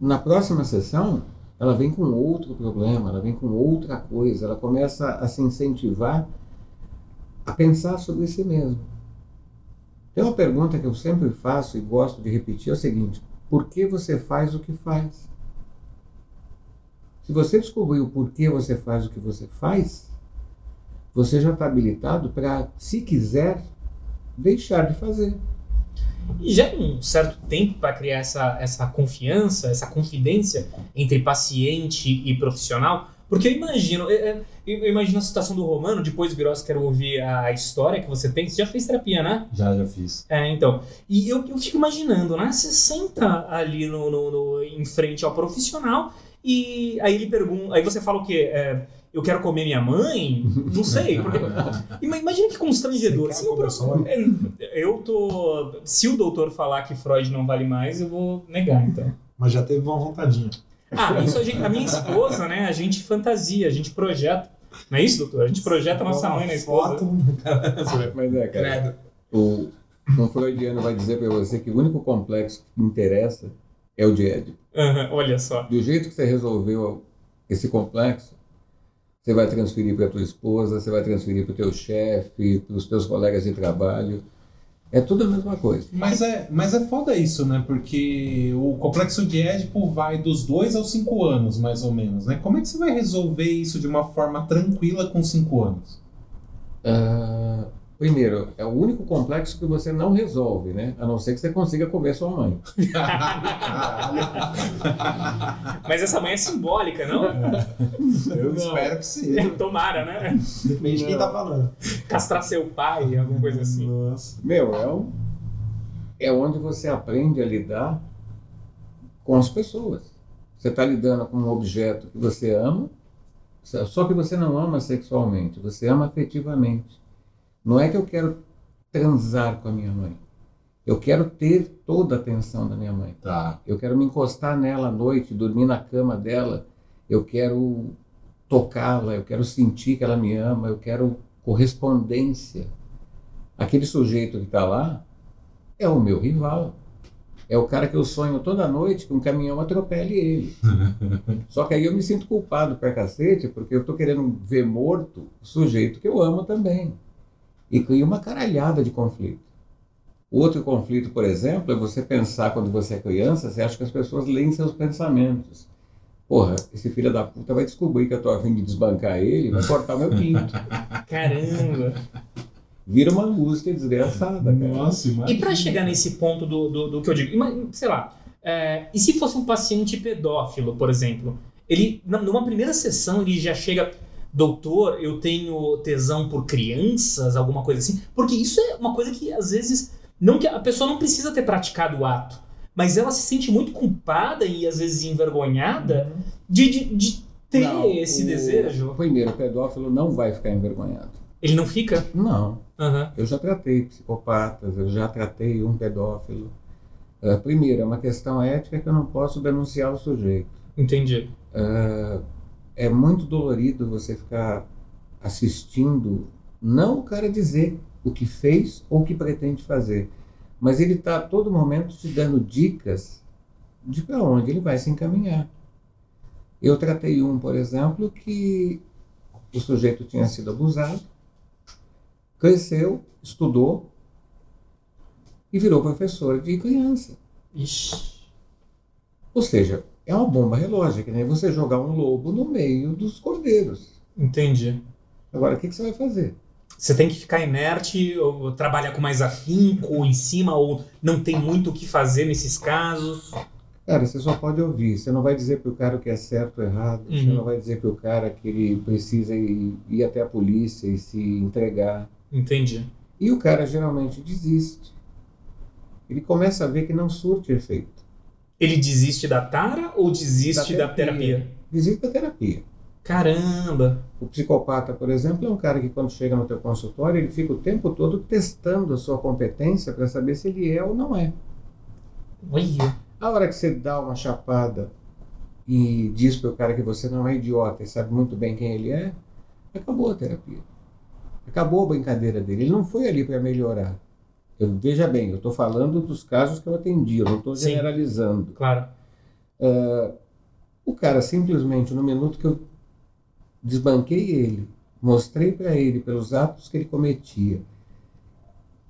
Na próxima sessão, ela vem com outro problema, ela vem com outra coisa, ela começa a se incentivar a pensar sobre si mesmo. Tem uma pergunta que eu sempre faço e gosto de repetir: é o seguinte, por que você faz o que faz? Se você descobrir o porquê você faz o que você faz, você já está habilitado para, se quiser, deixar de fazer. E já um certo tempo para criar essa, essa confiança, essa confidência entre paciente e profissional, porque eu imagino, eu, eu imagino a situação do Romano, depois, Gross, quero ouvir a história que você tem. Você já fez terapia, né? Já, já fiz. É, então. E eu, eu fico imaginando, né? Você senta ali no, no, no em frente ao profissional e aí ele pergunta. Aí você fala o quê? É, eu quero comer minha mãe? <laughs> Não sei. Porque, imagina que constrangedor. Se eu, é, eu tô. Se o doutor falar que Freud não vale mais, eu vou negar, então. Mas já teve uma vontadinha. Ah, isso a, gente, a minha esposa, né? A gente fantasia, a gente projeta. Não é isso, doutor? A gente projeta a nossa mãe na esposa. Foto. Mas é, cara. O, um freudiano vai dizer para você que o único complexo que interessa é o de Édipo. Uhum, olha só. Do jeito que você resolveu esse complexo, você vai transferir para tua esposa, você vai transferir para o teu chefe, para os teus colegas de trabalho. É tudo a mesma coisa. Mas é, mas é foda isso, né? Porque o complexo de Édipo vai dos 2 aos 5 anos, mais ou menos, né? Como é que você vai resolver isso de uma forma tranquila com 5 anos? Uh, primeiro, é o único complexo que você não resolve, né? A não ser que você consiga comer sua mãe. <laughs> Mas essa mãe é simbólica, não? Eu Não. espero que sim. <laughs> Tomara, né? Depende de quem tá falando. Castrar seu pai, alguma coisa assim. Nossa. Meu, é, um, é onde você aprende a lidar com as pessoas. Você está lidando com um objeto que você ama, só que você não ama sexualmente, você ama afetivamente. Não é que eu quero transar com a minha mãe. Eu quero ter toda a atenção da minha mãe. Tá. Eu quero me encostar nela à noite, dormir na cama dela. Eu quero tocá-la, eu quero sentir que ela me ama, eu quero correspondência. Aquele sujeito que está lá é o meu rival. É o cara que eu sonho toda noite que um caminhão atropele ele. <laughs> Só que aí eu me sinto culpado pra cacete, porque eu tô querendo ver morto o sujeito que eu amo também. E cria uma caralhada de conflito. Outro conflito, por exemplo, é você pensar quando você é criança, você acha que as pessoas leem seus pensamentos. Porra, esse filho da puta vai descobrir que eu tô a fim de desbancar ele e vai cortar meu pinto. <laughs> Caramba! Vira uma angústia desgraçada, cara. Nossa, E imagina. pra chegar nesse ponto do, do, do que eu digo, sei lá, é, e se fosse um paciente pedófilo, por exemplo, ele, numa primeira sessão, ele já chega, doutor, eu tenho tesão por crianças, alguma coisa assim, porque isso é uma coisa que às vezes, não que a pessoa não precisa ter praticado o ato, mas ela se sente muito culpada e às vezes envergonhada de, de, de ter Não, esse o- desejo. Primeiro, o pedófilo não vai ficar envergonhado. Ele não fica? Não. Aham. Eu já tratei psicopatas, eu já tratei um pedófilo. Ah, primeiro, é uma questão ética que eu não posso denunciar o sujeito. Entendi. Ah, é muito dolorido você ficar assistindo, não o cara dizer o que fez ou o que pretende fazer, mas ele está a todo momento te dando dicas de para onde ele vai se encaminhar. Eu tratei um, por exemplo, que o sujeito tinha sido abusado, cresceu, estudou e virou professor de criança. Ixi. Ou seja, é uma bomba relógio, que nem você jogar um lobo no meio dos cordeiros. Entendi. Agora, o que, que você vai fazer? Você tem que ficar inerte, ou trabalhar com mais afinco em cima, ou não tem muito o que fazer nesses casos. Cara, você só pode ouvir. Você não vai dizer para o cara o que é certo ou errado. Você Uhum. não vai dizer para o cara que ele precisa ir, ir até a polícia e se entregar. Entendi. E o cara geralmente desiste. Ele começa a ver que não surte efeito. Ele desiste da tara ou desiste da, Da terapia? terapia. Desiste da terapia. Caramba! O psicopata, por exemplo, é um cara que quando chega no teu consultório, ele fica o tempo todo testando a sua competência para saber se ele é ou não é. Olha! A hora que você dá uma chapada e diz para o cara que você não é idiota e sabe muito bem quem ele é, acabou a terapia. Acabou a brincadeira dele. Ele não foi ali para melhorar. Eu, veja bem, eu estou falando dos casos que eu atendi, eu não estou generalizando. Claro. O cara simplesmente, no minuto que eu desbanquei ele, mostrei para ele, pelos atos que ele cometia,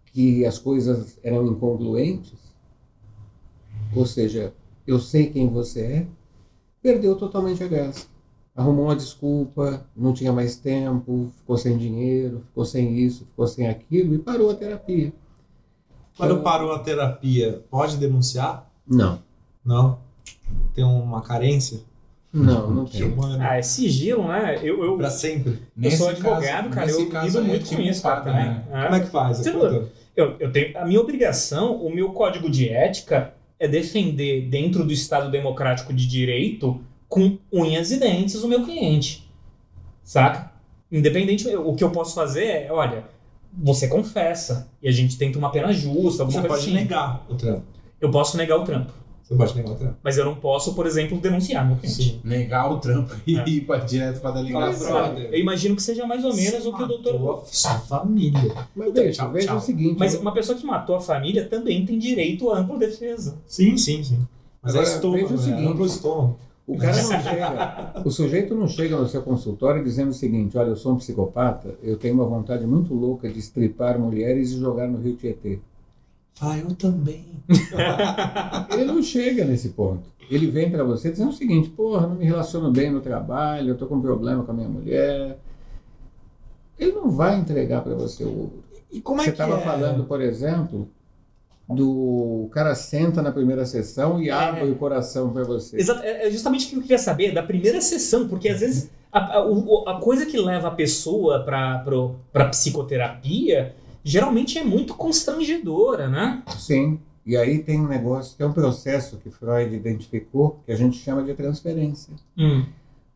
que as coisas eram incongruentes, ou seja, eu sei quem você é, perdeu totalmente a graça. Arrumou uma desculpa, não tinha mais tempo, ficou sem dinheiro, ficou sem isso, ficou sem aquilo e parou a terapia. Quando parou a terapia, pode denunciar? Não, Não. Tem uma carência? não, não tem. Ah, é sigilo, né? Eu, eu, Pra sempre. eu sou Nesse advogado, caso- cara, nesse eu caso lido é muito com tipo isso, cara, também. né? Ah. Como é que faz? Eu, eu tenho a minha obrigação, o meu código de ética é defender dentro do Estado democrático de direito com unhas e dentes o meu cliente, saca? Independente, o que eu posso fazer é, olha, você confessa e a gente tenta uma pena justa, alguma Você coisa pode assim. negar o trampo. Eu posso negar o trampo, Você pode negar o trampo. mas eu não posso, por exemplo, denunciar meu cliente. Sim. Negar o trampo e É. ir pra, direto pra delegacia. Eu imagino que seja mais ou menos o que o doutor Matou a Sua família. Mas veja, tchau, veja tchau. o seguinte. Mas uma pessoa que matou a família também tem direito à ampla defesa. Sim, sim, sim. Mas Agora, é estômago, veja o né? seguinte. Amplo estômago. O cara não <laughs> chega, o sujeito não chega no seu consultório dizendo o seguinte: olha, eu sou um psicopata, eu tenho uma vontade muito louca de estripar mulheres e jogar no Rio Tietê. Ah, eu também. <laughs> Ele não chega nesse ponto. Ele vem para você dizendo o seguinte: porra, não me relaciono bem no trabalho, eu tô com problema com a minha mulher. Ele não vai entregar para você o. E como é você estava é? falando, por exemplo, do cara senta na primeira sessão e abre o coração para você. Exato, é é justamente o que eu queria saber da primeira sessão, porque às vezes a, a- a coisa que leva a pessoa para para psicoterapia geralmente é muito constrangedora, né? Sim. E aí tem um negócio, tem um processo que Freud identificou que a gente chama de transferência. Hum,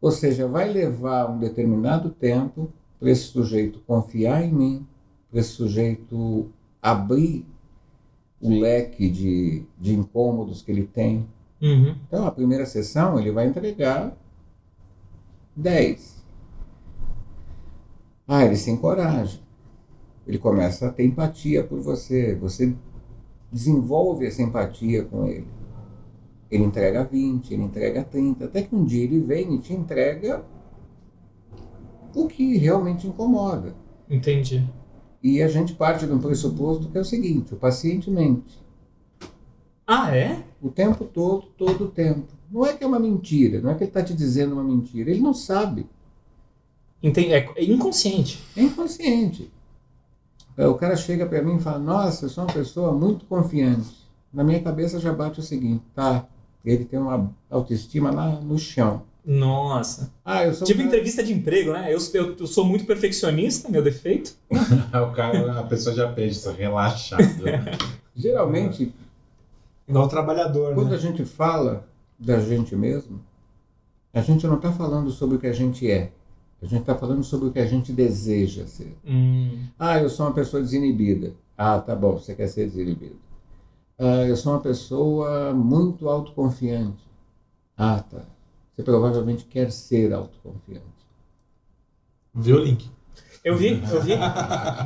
Ou seja, vai levar um determinado tempo para esse sujeito confiar em mim, para esse sujeito abrir o leque de, de incômodos que ele tem. uhum. Então, a primeira sessão ele vai entregar 10. Ah, ele se encoraja. Ele começa a ter empatia por você. Você desenvolve essa empatia com ele. Ele entrega 20, ele entrega 30, até que um dia ele vem e te entrega o que realmente incomoda. Entendi. E a gente parte de um pressuposto que é o seguinte: o paciente mente. Ah, é? O tempo todo, todo o tempo. Não é que é uma mentira, não é que ele está te dizendo uma mentira. Ele não sabe. Entendi. É, inconsciente. É inconsciente. É, O cara chega para mim e fala: Nossa, eu sou uma pessoa muito confiante. Na minha cabeça já bate o seguinte: tá, ele tem uma autoestima lá no chão. Nossa. Ah, eu sou. um Tipo cara- entrevista de emprego, né? Eu, eu, eu sou muito perfeccionista, meu defeito. <laughs> o cara, a pessoa já pensa, relaxado. <laughs> Geralmente, Igual trabalhador, quando né? a gente fala da gente mesmo, a gente não está falando sobre o que a gente é. A gente está falando sobre o que a gente deseja ser. Hum, Ah, eu sou uma pessoa desinibida. Ah, tá bom, você quer ser desinibido. Ah, eu sou uma pessoa muito autoconfiante. Ah, tá. Você provavelmente quer ser autoconfiante. Viu o link? eu vi, eu vi.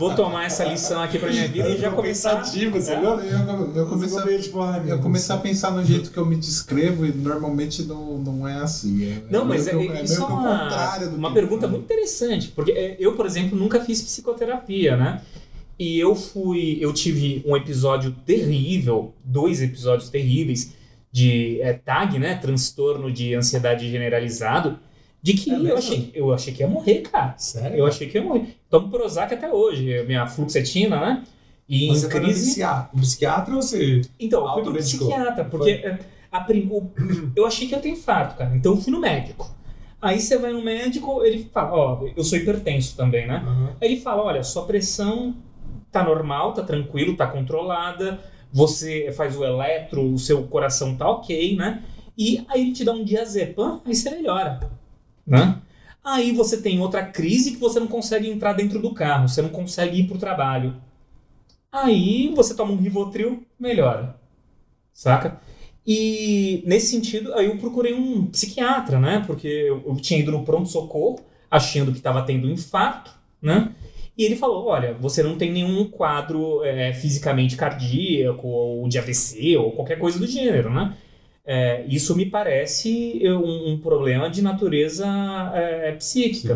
Vou tomar essa lição aqui pra minha vida e já começar. Pensativo, você É. viu? Eu, eu, eu comecei, a- tipo, meu eu comecei a pensar no jeito que eu me descrevo e normalmente não, não é assim. É, Não, é mas é, que, o- isso é o uma, uma pergunta muito interessante, porque é, eu, por exemplo, nunca fiz psicoterapia, né? E eu fui, eu tive um episódio terrível, dois episódios terríveis de é, TAG, né? Transtorno de ansiedade generalizado, de que É eu, achei, eu achei que ia morrer, cara. Sério? Eu achei que ia morrer. Tomo Prozac até hoje, minha fluoxetina, né? E Você em no crise. psiquiatra, no psiquiatra ou você... Então, eu fui pro psiquiatra, porque é, a prim- eu achei que ia ter infarto, cara. Então eu fui no médico. Aí você vai no médico, ele fala, ó, eu sou hipertenso também, né? Aham. Aí ele fala, olha, sua pressão tá normal, tá tranquilo, tá controlada, você faz o eletro, o seu coração tá ok, né? E aí ele te dá um diazepam, aí você melhora, né? Aí você tem outra crise que você não consegue entrar dentro do carro, você não consegue ir pro trabalho. Aí você toma um Rivotril, melhora. Saca? E nesse sentido, aí eu procurei um psiquiatra, né? Porque eu, eu tinha ido no pronto-socorro, achando que estava tendo um infarto, né? E ele falou: olha, você não tem nenhum quadro é, fisicamente cardíaco, ou de AVC, ou qualquer coisa do gênero, né? É, isso me parece um, um problema de natureza é, psíquica.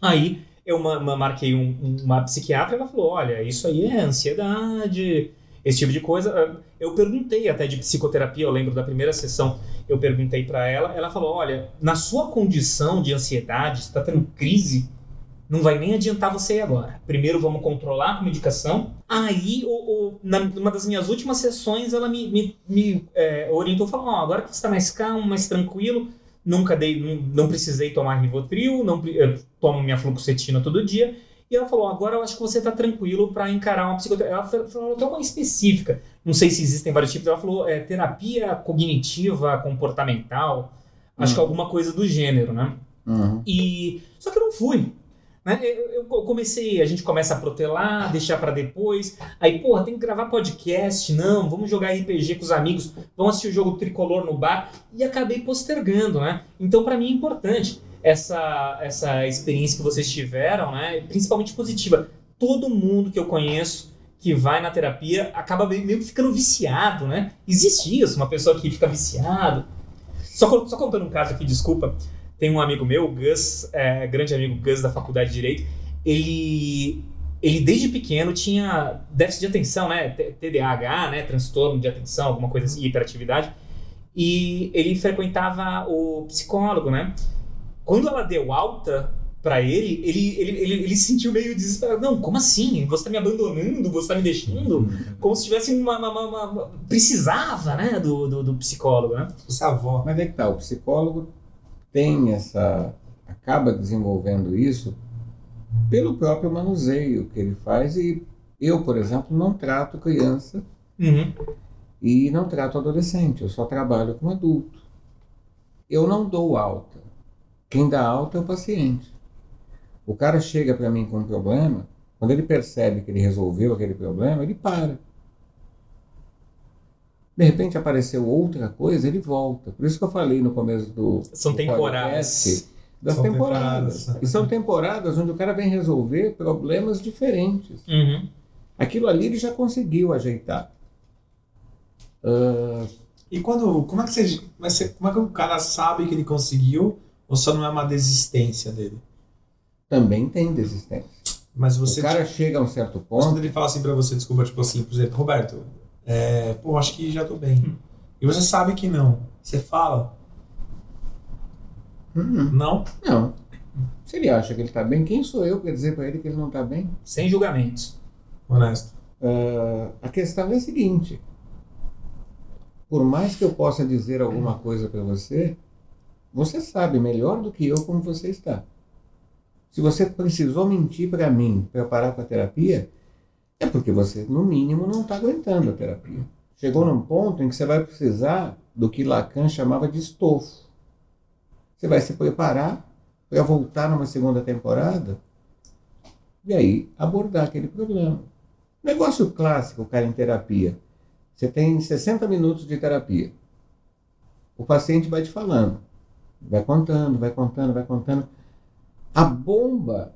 Aí eu ma ma marquei um, uma psiquiatra e ela falou: olha, isso aí é ansiedade, esse tipo de coisa. Eu perguntei até de psicoterapia, eu lembro da primeira sessão, eu perguntei para ela, ela falou: olha, na sua condição de ansiedade, está tendo crise, não vai nem adiantar você ir agora. Primeiro vamos controlar com medicação. Aí, na, numa das minhas últimas sessões, ela me, me, me é, orientou, falou: oh, agora que você está mais calmo, mais tranquilo, nunca dei, não, não precisei tomar Rivotril, não tomo minha fluoxetina todo dia. E ela falou: agora eu acho que você está tranquilo para encarar uma psicoterapia. Ela falou até uma específica. Não sei se existem vários tipos. Ela falou: é, terapia cognitiva, comportamental. Acho que Hum. alguma coisa do gênero, né? Uhum. E só que eu não fui. Né? Eu, eu comecei, a gente começa a protelar, deixar pra depois. Aí, porra, tem que gravar podcast, não, vamos jogar RPG com os amigos, vamos assistir o jogo tricolor no bar e acabei postergando, né? Então, pra mim é importante essa essa experiência que vocês tiveram, né? Principalmente positiva. Todo mundo que eu conheço que vai na terapia acaba meio que ficando viciado, né? Existe isso, uma pessoa que fica viciado. Só, só contando um caso aqui, desculpa. Tem um amigo meu, o Gus, é, grande amigo Gus da faculdade de Direito. Ele, ele desde pequeno tinha déficit de atenção, né? TDAH, né? Transtorno de atenção, alguma coisa assim, hiperatividade. E ele frequentava o psicólogo, né? Quando ela deu alta pra ele, ele, ele, ele, ele se sentiu meio desesperado. Não, como assim? Você tá me abandonando? Você tá me deixando? Como se tivesse uma. uma- uma- uma- precisava, né? Do, do, do psicólogo, né? É avó. Mas é que tá, o psicólogo tem essa. acaba desenvolvendo isso pelo próprio manuseio que ele faz e eu, por exemplo, não trato criança Uhum. e não trato adolescente, eu só trabalho com adulto. Eu não dou alta. Quem dá alta é o paciente. O cara chega para mim com um problema, quando ele percebe que ele resolveu aquele problema, ele para. De repente apareceu outra coisa, ele volta. Por isso que eu falei no começo do, São do temporadas. podcast das São temporadas. temporadas. E são temporadas onde o cara vem resolver problemas diferentes. Uhum. Aquilo ali ele já conseguiu ajeitar. Ah, E quando. Como é que você. Como é que o cara sabe que ele conseguiu? Ou só não é uma desistência dele? também tem desistência. Mas você. o cara chega a um certo Mas quando ponto, ele fala assim pra você, desculpa, tipo assim, por exemplo, Roberto, é, pô, acho que já tô bem. E você sabe que não. Você fala, "Hum, não? não. Se ele acha que ele está bem, quem sou eu para dizer para ele que ele não está bem? Sem julgamentos. Honesto. Ah, a questão é a seguinte: por mais que eu possa dizer alguma coisa para você, você sabe melhor do que eu como você está. Se você precisou mentir para mim para parar com a terapia, é porque você, no mínimo, não está aguentando a terapia. Chegou num ponto em que você vai precisar do que Lacan chamava de estofo. Você vai se preparar para voltar numa segunda temporada e aí abordar aquele problema. Negócio clássico, cara, em terapia. Você tem 60 minutos de terapia. O paciente vai te falando, vai contando, vai contando, vai contando. A bomba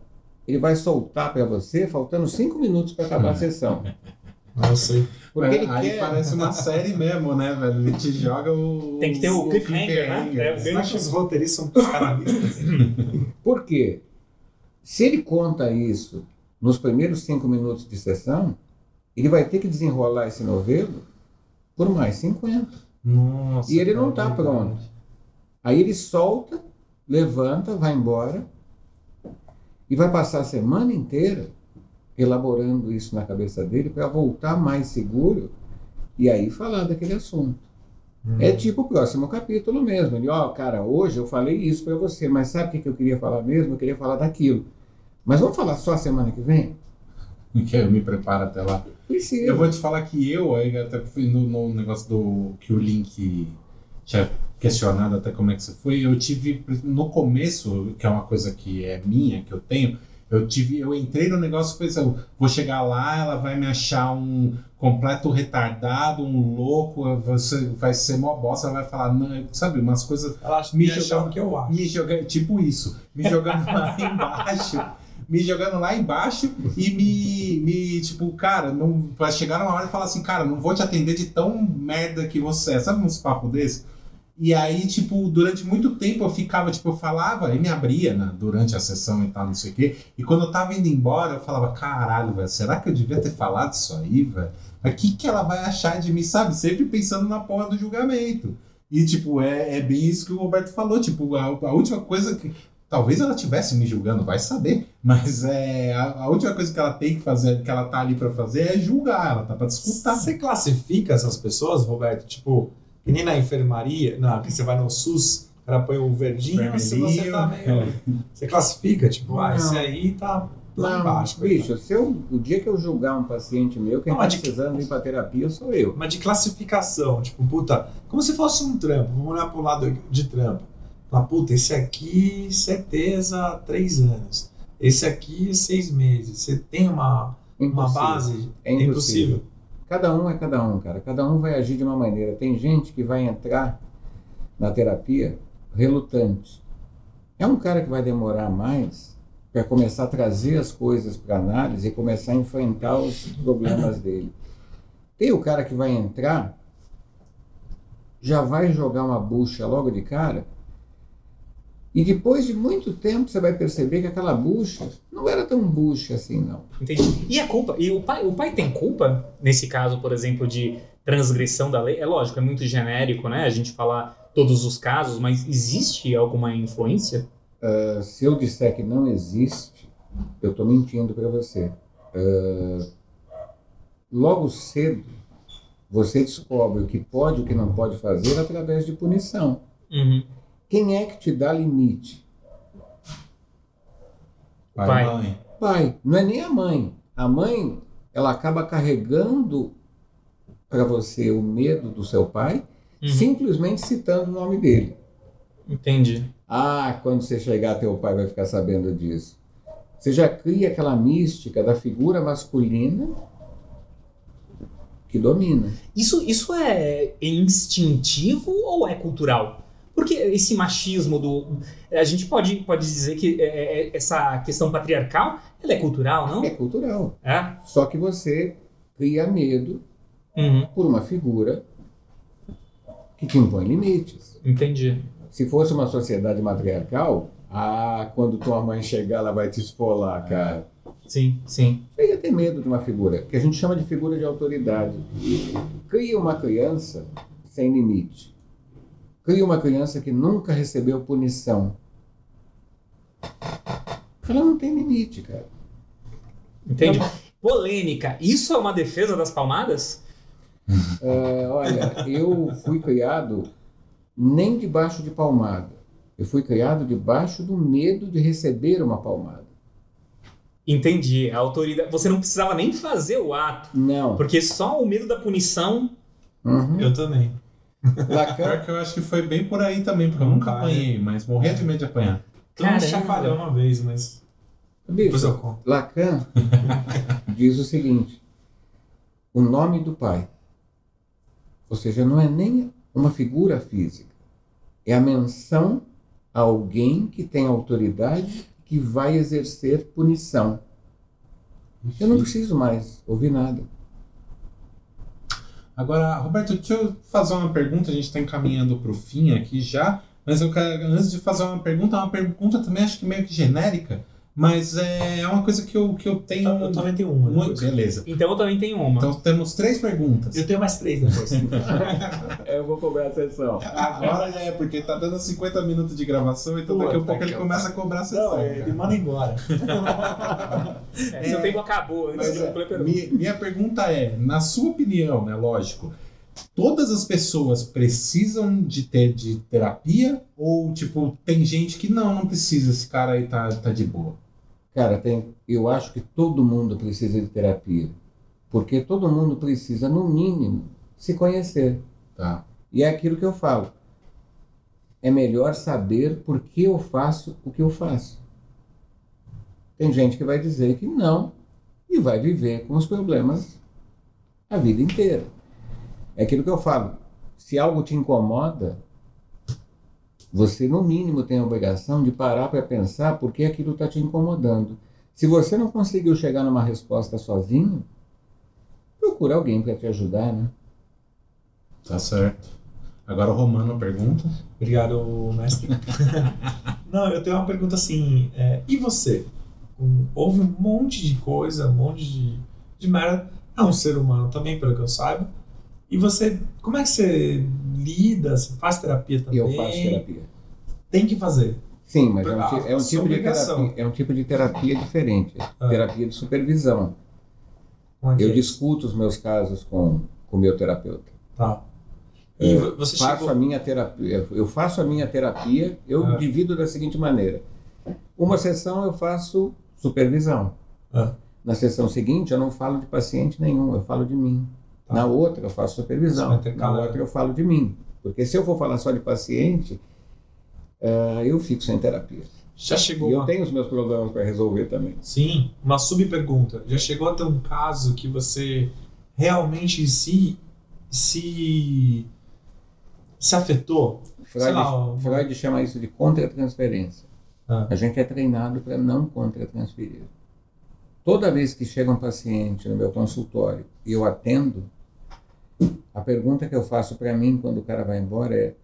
ele vai soltar para você faltando 5 minutos para acabar a sessão. Sei. Porque ele Aí quer. parece uma série mesmo, né, velho? Ele te joga o. Tem que ter o cliffhanger, né? É, Você acha que os roteiristas são psicanalistas? <laughs> Por quê? Se ele conta isso nos primeiros cinco minutos de sessão, ele vai ter que desenrolar esse novelo por mais 50. Nossa. E ele não cara, tá verdade. pronto. Aí ele solta, levanta, vai embora e vai passar a semana inteira elaborando isso na cabeça dele para voltar mais seguro e aí falar daquele assunto. É tipo o próximo capítulo mesmo. Ele, ó, cara, hoje eu falei isso para você, mas sabe o que que eu queria falar mesmo? Eu queria falar daquilo. Mas vamos falar só a semana que vem? <laughs> Que eu me preparo até lá. Precisa. Eu vou te falar que eu, aí até no, no negócio do que o Link tinha questionado até como é que você foi. Eu tive no começo, que é uma coisa que é minha, que eu tenho, eu tive, eu entrei no negócio e pensei, vou chegar lá, ela vai me achar um completo retardado, um louco, você vai ser mó bosta, ela vai falar, não, sabe, umas coisas Ela acha Me me achar jogar- o que eu acho. me jogando, tipo isso, me jogando lá <laughs> embaixo, me jogando lá embaixo e me, me tipo, cara, não, vai chegar numa hora e falar assim, cara, não vou te atender de tão merda que você é, sabe uns papos desse? E aí, tipo, durante muito tempo eu ficava, tipo, eu falava e me abria né, durante a sessão e tal, não sei o quê. E quando eu tava indo embora, eu falava, caralho, velho, será que eu devia ter falado isso aí, velho? O que, que ela vai achar de mim, sabe? Sempre pensando na porra do julgamento. E, tipo, é, é bem isso que o Roberto falou. Tipo, a, a última coisa que. Talvez ela estivesse me julgando, vai saber. <laughs> Mas é, a, a última coisa que ela tem que fazer, que ela tá ali pra fazer, é julgar. Ela tá pra discutir. Você classifica essas pessoas, Roberto? Tipo, que nem na enfermaria, não, que você vai no SUS, o cara põe o verdinho, se você tá meio. Você classifica, tipo, ah, esse aí tá lá Não, embaixo. bicho, se eu, o dia que eu julgar um paciente meu, quem Não, está mas de- precisando ir para terapia sou eu. Mas de classificação, tipo, puta, como se fosse um trampo, vamos olhar pro lado de trampo. Fala, puta, esse aqui, certeza, três anos. Esse aqui, seis meses. Você tem uma, uma Impossível. base? É impossível. Cada um é cada um, cara. Cada um vai agir de uma maneira. Tem gente que vai entrar na terapia relutante. É um cara que vai demorar mais para começar a trazer as coisas para análise e começar a enfrentar os problemas <coughs> dele. Tem o cara que vai entrar, já vai jogar uma bucha logo de cara, e depois de muito tempo você vai perceber que aquela bucha não era tão bucha assim, não. Entendi. E a culpa? E o pai, o pai tem culpa nesse caso, por exemplo, de transgressão da lei? É lógico, é muito genérico, né? A gente falar todos os casos, mas existe alguma influência? Uh, se eu disser que não existe, eu estou mentindo para você. Uh, logo cedo, você descobre o que pode e o que não pode fazer através de punição. Uhum. Quem é que te dá limite? Pai, Pai. mãe. Pai, não é nem a mãe. A mãe, ela acaba carregando para você o medo do seu pai, Uhum. simplesmente citando o nome dele. Entendi. Ah, quando você chegar, teu pai vai ficar sabendo disso. Você já cria aquela mística da figura masculina que domina. Isso, isso é instintivo ou é cultural? Porque esse machismo do. A gente pode, pode dizer que é, é, essa questão patriarcal ela é cultural, não? É cultural. É? Só que você cria medo Uhum. por uma figura que te impõe limites. Entendi. Se fosse uma sociedade matriarcal, ah, quando tua mãe chegar, ela vai te esfolar, cara. Sim, sim. Você ia ter medo de uma figura, que a gente chama de figura de autoridade. Cria uma criança sem limite. Cria uma criança que nunca recebeu punição. Ela não tem limite, cara. Entendi. Polêmica. Isso é uma defesa das palmadas? É, olha, eu fui criado nem debaixo de palmada. Eu fui criado debaixo do medo de receber uma palmada. Entendi. A autoridade. Você não precisava nem fazer o ato. Não. Porque só o medo da punição. Uhum. Eu também. Lacan, Pior que eu acho que foi bem por aí também, porque eu nunca apanhei, mas morria de medo de apanhar. Então um chacoalhão uma vez, mas bicho, eu. Lacan <laughs> diz o seguinte: o nome do pai, ou seja, não é nem uma figura física, é a menção a alguém que tem autoridade que vai exercer punição. Eu não preciso mais ouvir nada. Agora, Roberto, deixa eu fazer uma pergunta, a gente está encaminhando para o fim aqui já, mas eu quero, antes de fazer uma pergunta, uma pergunta também acho que meio que genérica, mas é uma coisa que eu, que eu tenho Eu também tenho uma. muito. Beleza. Então eu também tenho uma. Então temos três perguntas. Eu tenho mais três depois. <laughs> Eu vou cobrar a sessão. Agora já é, porque tá dando 50 minutos de gravação, então daqui a pouco ele começa a cobrar a sessão. Não, ele manda embora. <laughs> É, seu tempo acabou antes de é, minha, minha pergunta é, na sua opinião, né, lógico, todas as pessoas precisam de ter de terapia ou tipo tem gente que não, não precisa, esse cara aí tá, tá de boa. Cara, tem, eu acho que todo mundo precisa de terapia. Porque todo mundo precisa, no mínimo, se conhecer. Tá. E é aquilo que eu falo. é melhor saber por que eu faço o que eu faço. Tem gente que vai dizer que não e vai viver com os problemas a vida inteira. É aquilo que eu falo. Se algo te incomoda, você no mínimo tem a obrigação de parar para pensar por que aquilo está te incomodando. Se você não conseguiu chegar numa resposta sozinho, procura alguém para te ajudar, né? Tá certo. Agora o Romano pergunta. Obrigado, mestre. <laughs> Não, eu tenho uma pergunta assim. é, e você? Um- houve um monte de coisa, um monte de, de merda. É um ser humano também, pelo que eu saiba. E você, como é que você lida? Você faz terapia também? Eu faço terapia. Tem que fazer. Sim, mas é um, Ah, é um tipo de terapia, é um tipo de terapia diferente. Ah. Terapia de supervisão. É que Eu é? discuto os meus casos com o meu terapeuta. Tá. E vo- você faço chegou... a minha terapia, eu faço a minha terapia, eu Ah. divido da seguinte maneira. Uma sessão eu faço supervisão. Ah. Na sessão seguinte eu não falo de paciente nenhum, eu falo de mim. Tá. Na outra eu faço supervisão. Na outra eu falo de mim. Porque se eu for falar só de paciente, eh, eu fico sem terapia. Já chegou E eu uma... tenho os meus problemas para resolver também. Sim, uma subpergunta. Já chegou a ter um caso que você realmente se se se afetou? Freud, lá, Freud chama isso de contra-transferência. Ah. A gente é treinado para não contra-transferir. Toda vez que chega um paciente no meu consultório e eu atendo, a pergunta que eu faço para mim quando o cara vai embora é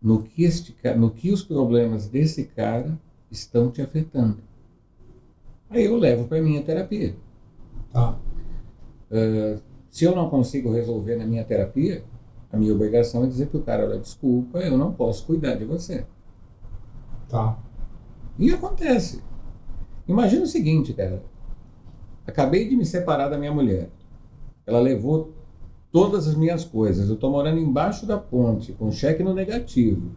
no que, este, no que os problemas desse cara estão te afetando. Aí eu levo para minha terapia. Tá. Se eu não consigo resolver na minha terapia, a minha obrigação é dizer para o cara, olha, desculpa, eu não posso cuidar de você. Tá. E acontece. Imagina o seguinte, cara. Acabei de me separar da minha mulher. Ela levou todas as minhas coisas. Eu estou morando embaixo da ponte, com cheque no negativo.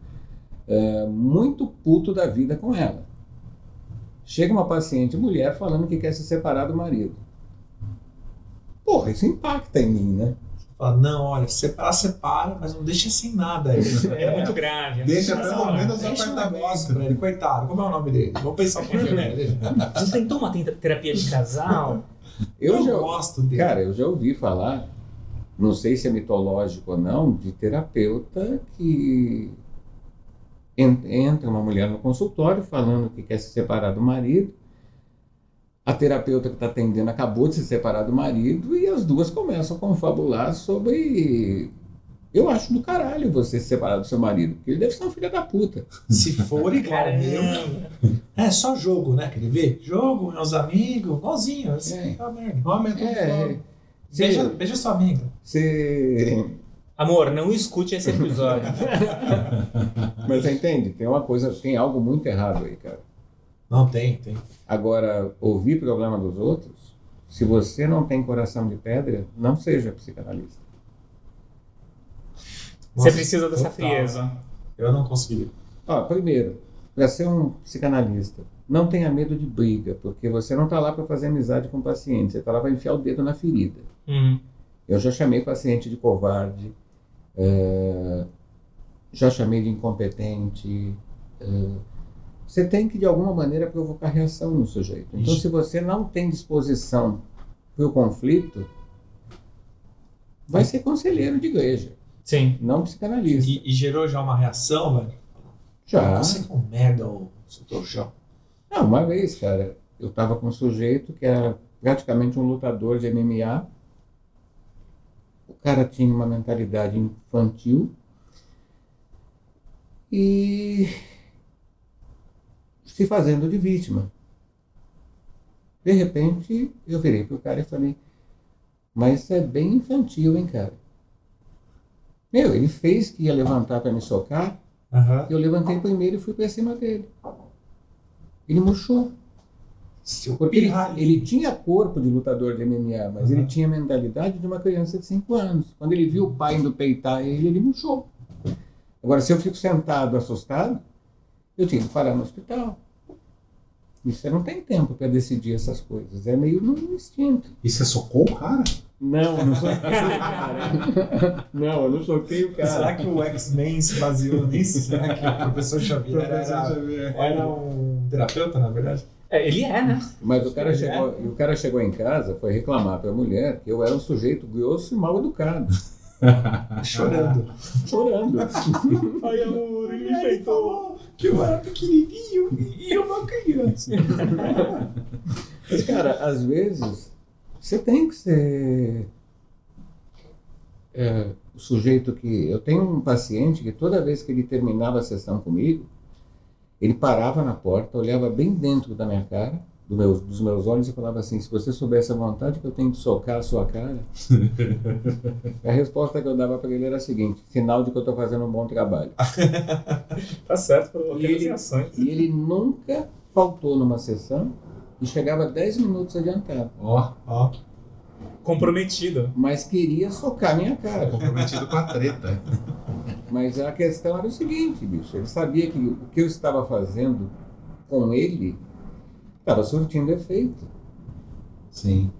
É, muito puto da vida com ela. Chega uma paciente mulher falando que quer se separar do marido. Porra, isso impacta em mim, né? Fala, não, olha, separa, separa, mas não deixa sem nada aí. <laughs> É muito grave. é Deixa muito pelo menos o Deixa um apartamento. negócio pra ele, coitado. Como é o nome dele? Vamos pensar um pouquinho, né? Deixa. Você tentou uma terapia de casal? Eu, Eu já, gosto dele. Cara, eu já ouvi falar, não sei se é mitológico ou não, de terapeuta que en- entra uma mulher no consultório falando que quer se separar do marido. A terapeuta que está atendendo acabou de se separar do marido e as duas começam a confabular sobre. Eu acho do caralho você se separar do seu marido, porque ele deve ser um filho da puta. Se for igual meu, é só jogo, né? Que ele vê? Jogo, meus amigos, igualzinho. Assim, É. uma merda. Aumenta o É, Beija, você, beija sua amiga. você Amor, não escute esse episódio. <laughs> Mas você entende? Tem uma coisa, tem algo muito errado aí, cara. Não, tem, tem. Agora, ouvir problema dos outros, se você não tem coração de pedra, não seja psicanalista. Você Nossa, precisa dessa total. frieza. Eu não consegui. Ó, primeiro, para ser um psicanalista, não tenha medo de briga, porque você não está lá para fazer amizade com o paciente, você está lá para enfiar o dedo na ferida. Uhum. Eu já chamei paciente de covarde, eh, já chamei de incompetente. eh, você tem que, de alguma maneira, provocar reação no sujeito. Então, Ixi. se você não tem disposição para o conflito, vai ser conselheiro de igreja, Sim. não psicanalista. E, e gerou já uma reação, velho? Já. Você é um merda, ô doutor João. Ah, uma vez, cara, eu estava com um sujeito que era praticamente um lutador de MMA. O cara tinha uma mentalidade infantil e se fazendo de vítima. De repente, eu virei pro cara e falei: Mas isso é bem infantil, hein, cara? Meu, ele fez que ia levantar para me socar, Aham. eu levantei primeiro e fui para cima dele. Ele murchou. Porque ele, ele tinha corpo de lutador de MMA, mas Uhum. ele tinha a mentalidade de uma criança de 5 anos. Quando ele viu o pai indo peitar ele, ele murchou. Agora, se eu fico sentado assustado, eu tinha que parar no hospital. E você não tem tempo para decidir essas coisas. É meio no instinto. E você socou o cara? Não, eu não soquei o cara. Não, eu não soquei o cara. Será que o X-Men se baseou nisso? Será que o professor Xavier era, era um terapeuta, na verdade? É, ele é, né? Mas o cara, Ele chegou, o cara chegou em casa, foi reclamar para a mulher que eu era um sujeito grosso e mal educado. <laughs> Chorando. Chorando. Ai, amor, ele E aí ele falou que eu era pequenininho e eu uma criança. Mas, cara, às vezes você tem que ser é, o sujeito que. Eu tenho um paciente que toda vez que ele terminava a sessão comigo, ele parava na porta, olhava bem dentro da minha cara, do meu, dos meus olhos e falava assim: se você soubesse a vontade que eu tenho de socar a sua cara. <laughs> a resposta que eu dava para ele era a seguinte: sinal de que eu estou fazendo um bom trabalho. <laughs> Tá certo, E ele- reações. E ele nunca faltou numa sessão e chegava 10 minutos adiantado. Ó, Ó, Comprometido. mas queria socar minha cara. comprometido com a treta. Mas a questão era o seguinte, bicho, ele sabia que o que eu estava fazendo com ele estava surtindo efeito. Sim.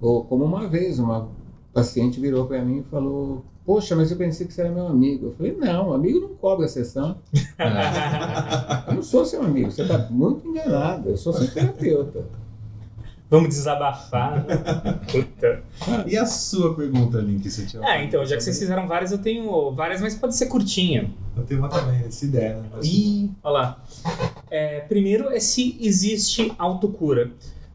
Ou como uma vez uma paciente virou para mim e falou: "Poxa, mas eu pensei que você era meu amigo". Eu falei: "Não, amigo não cobra a sessão. <laughs> Eu não sou seu amigo, você está muito enganado. Eu sou seu terapeuta". Vamos desabafar. Puta. E a sua pergunta, Link, você tinha Ah, então, já que vocês fizeram várias, eu tenho várias, mas pode ser curtinha. eu tenho uma também, essa ideia, né? Ih, olha lá. É, primeiro é se existe autocura.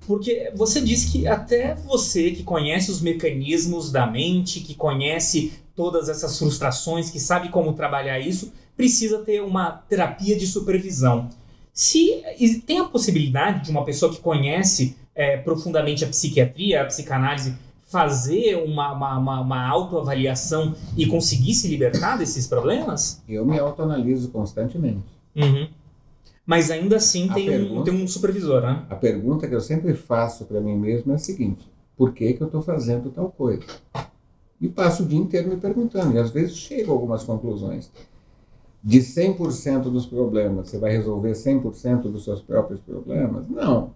Porque você disse que até você que conhece os mecanismos da mente, que conhece todas essas frustrações, que sabe como trabalhar isso, precisa ter uma terapia de supervisão. Se tem a possibilidade de uma pessoa que conhece é, profundamente a psiquiatria, a psicanálise, fazer uma, uma, uma, uma autoavaliação e conseguir se libertar desses problemas? Eu me autoanaliso constantemente. Uhum. Mas ainda assim tem um, pergunta- tem um supervisor, né? A pergunta que eu sempre faço para mim mesmo é a seguinte: por que, que eu estou fazendo tal coisa? E passo o dia inteiro me perguntando, e às vezes chego a algumas conclusões. De 100% dos problemas, você vai resolver 100% dos seus próprios problemas? Não.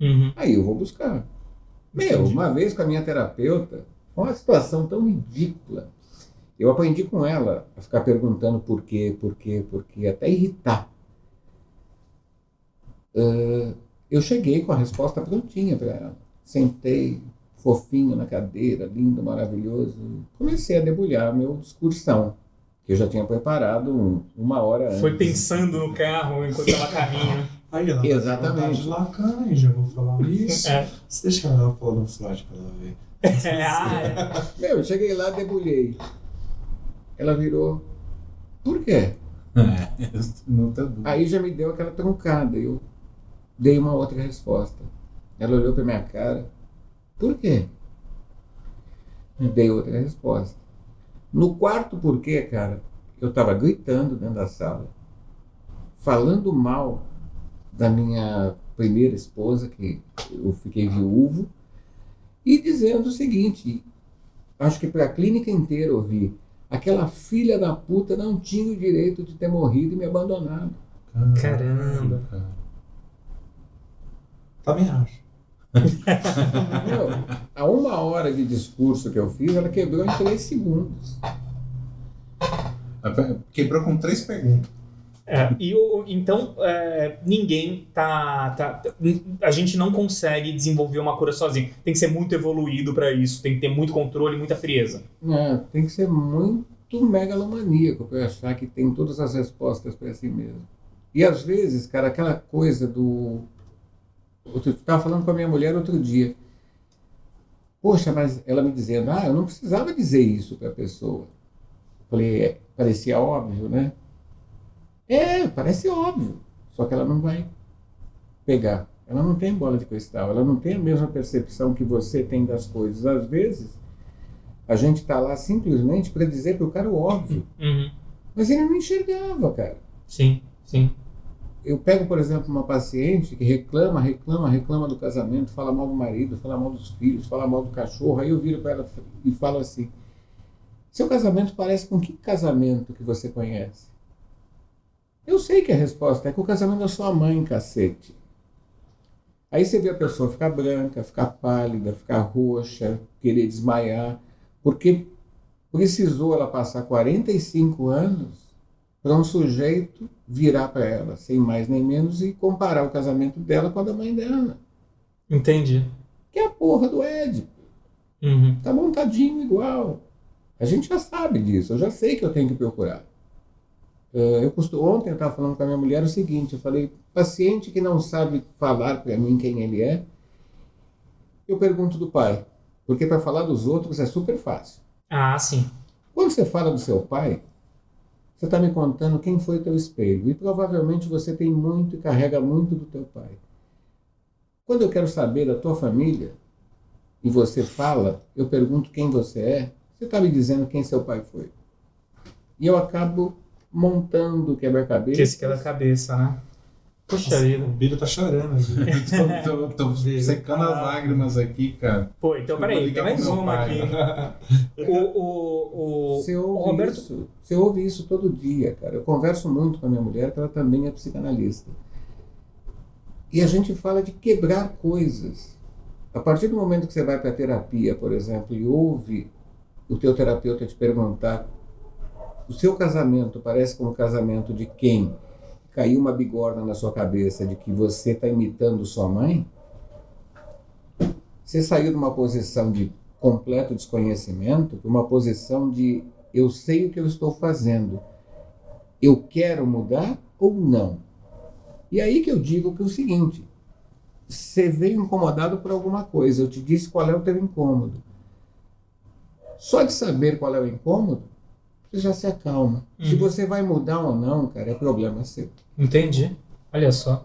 Uhum. Aí eu vou buscar. Meu, Entendi. uma vez com a minha terapeuta, foi uma situação tão ridícula. Eu aprendi com ela a ficar perguntando por quê, por quê, por quê, até irritar. Ah, eu cheguei com a resposta prontinha para ela. Sentei, fofinho na cadeira, lindo, maravilhoso. Comecei a debulhar minha discursão, que eu já tinha preparado um- uma hora antes. Foi pensando no carro enquanto ela caminha. <laughs> Aí ela Exatamente. de lacan, já vou falar isso. É. Você deixa ela falar no Freud pra ela ver. É, <laughs> ah, é. Meu, eu cheguei lá, debulhei. Ela virou. Por quê? É, não tá dúvida. Aí já me deu aquela truncada. Eu dei uma outra resposta. Ela olhou pra minha cara. Por quê? Me dei outra resposta. No quarto porquê, cara, eu tava gritando dentro da sala, falando mal da minha primeira esposa, que eu fiquei viúvo, e dizendo o seguinte: acho que para a clínica inteira ouvir. Aquela filha da puta não tinha o direito de ter morrido e me abandonado. Caramba. Também acho. Meu, a uma hora de discurso que eu fiz, ela quebrou em três segundos. Quebrou com três perguntas. É, e o, então, é, ninguém tá, tá. A gente não consegue desenvolver uma cura sozinho. Tem que ser muito evoluído para isso, tem que ter muito controle, muita frieza. É, tem que ser muito megalomaníaco para achar que tem todas as respostas para si mesmo. E às vezes, cara, aquela coisa do. Eu estava falando com a minha mulher outro dia. Poxa, mas ela me dizendo, ah, eu não precisava dizer isso para a pessoa. Falei, é, parecia óbvio, né? É, parece óbvio. Só que ela não vai pegar. Ela não tem bola de cristal, ela não tem a mesma percepção que você tem das coisas. Às vezes, a gente está lá simplesmente para dizer para o cara o óbvio. Uhum. Mas ele não enxergava, cara. Sim, sim. Eu pego, por exemplo, uma paciente que reclama, reclama, reclama do casamento, fala mal do marido, fala mal dos filhos, fala mal do cachorro. Aí eu viro para ela e falo assim: Seu casamento parece com que casamento que você conhece? Eu sei que a resposta é com o casamento da sua mãe, cacete. Aí você vê a pessoa ficar branca, ficar pálida, ficar roxa, querer desmaiar, porque precisou ela passar 45 anos para um sujeito virar para ela, sem mais nem menos, e comparar o casamento dela com a da mãe dela. Entendi. Que é a porra do Ed. Uhum. Tá montadinho igual. A gente já sabe disso, eu já sei que eu tenho que procurar. Eh, Eu costumo, ontem eu estava falando com a minha mulher o seguinte, eu falei, paciente que não sabe falar para mim quem ele é, eu pergunto do pai, porque para falar dos outros é super fácil. Ah, sim. Quando você fala do seu pai, você está me contando quem foi teu espelho. E provavelmente você tem muito e carrega muito do teu pai. Quando eu quero saber da tua família, e você fala, eu pergunto quem você é, você está me dizendo quem seu pai foi. E eu acabo montando o Que quebra-cabeça. esse quebra-cabeça, né? Poxa Nossa, vida. o Bira tá chorando <laughs> tô, tô- tô secando as lágrimas aqui, cara. Pô, então peraí, tem mais uma aqui. <laughs> O, o, o, Você o ouve, Roberto. isso, você ouve isso todo dia, cara. Eu converso muito com a minha mulher, que ela também é psicanalista. E a gente fala de quebrar coisas. A partir do momento que você vai para a terapia, por exemplo, e ouve o teu terapeuta te perguntar o seu casamento parece como o casamento de quem caiu uma bigorna na sua cabeça de que você está imitando sua mãe, você saiu de uma posição de completo desconhecimento para uma posição de eu sei o que eu estou fazendo. Eu quero mudar ou não? E aí que eu digo que é o seguinte: você veio incomodado por alguma coisa, eu te disse qual é o teu incômodo. Só de saber qual é o incômodo, você já se acalma. Se Uhum. você vai mudar ou não, cara, é problema seu. Entendi. Olha só.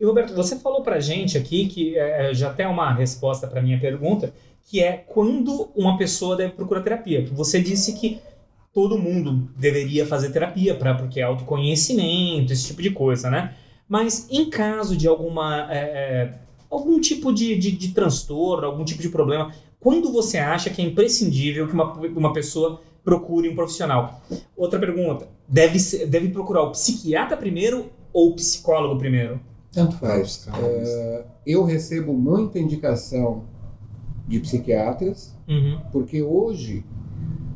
E Roberto, você falou pra gente aqui que é, já tem uma resposta pra minha pergunta, que é quando uma pessoa deve procurar terapia. Você disse que todo mundo deveria fazer terapia para porque é autoconhecimento, esse tipo de coisa, né? Mas em caso de alguma é, é, algum tipo de, de, de transtorno, algum tipo de problema, quando você acha que é imprescindível que uma, uma pessoa procure um profissional? Outra pergunta: deve, ser- deve procurar o psiquiatra primeiro ou o psicólogo primeiro? Tanto faz. É, eu recebo muita indicação de psiquiatras, Uhum. porque hoje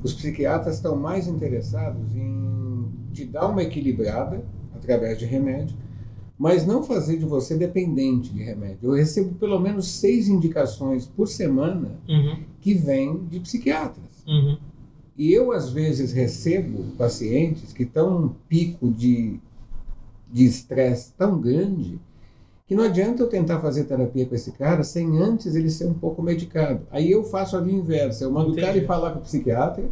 os psiquiatras estão mais interessados em te dar uma equilibrada através de remédio, mas não fazer de você dependente de remédio. Eu recebo pelo menos seis indicações por semana Uhum. que vêm de psiquiatras. Uhum. E eu, às vezes, recebo pacientes que estão num pico de de estresse tão grande que não adianta eu tentar fazer terapia com esse cara sem antes ele ser um pouco medicado. Aí eu faço a via inversa. Eu mando o cara Entendi. ir falar com o psiquiatra,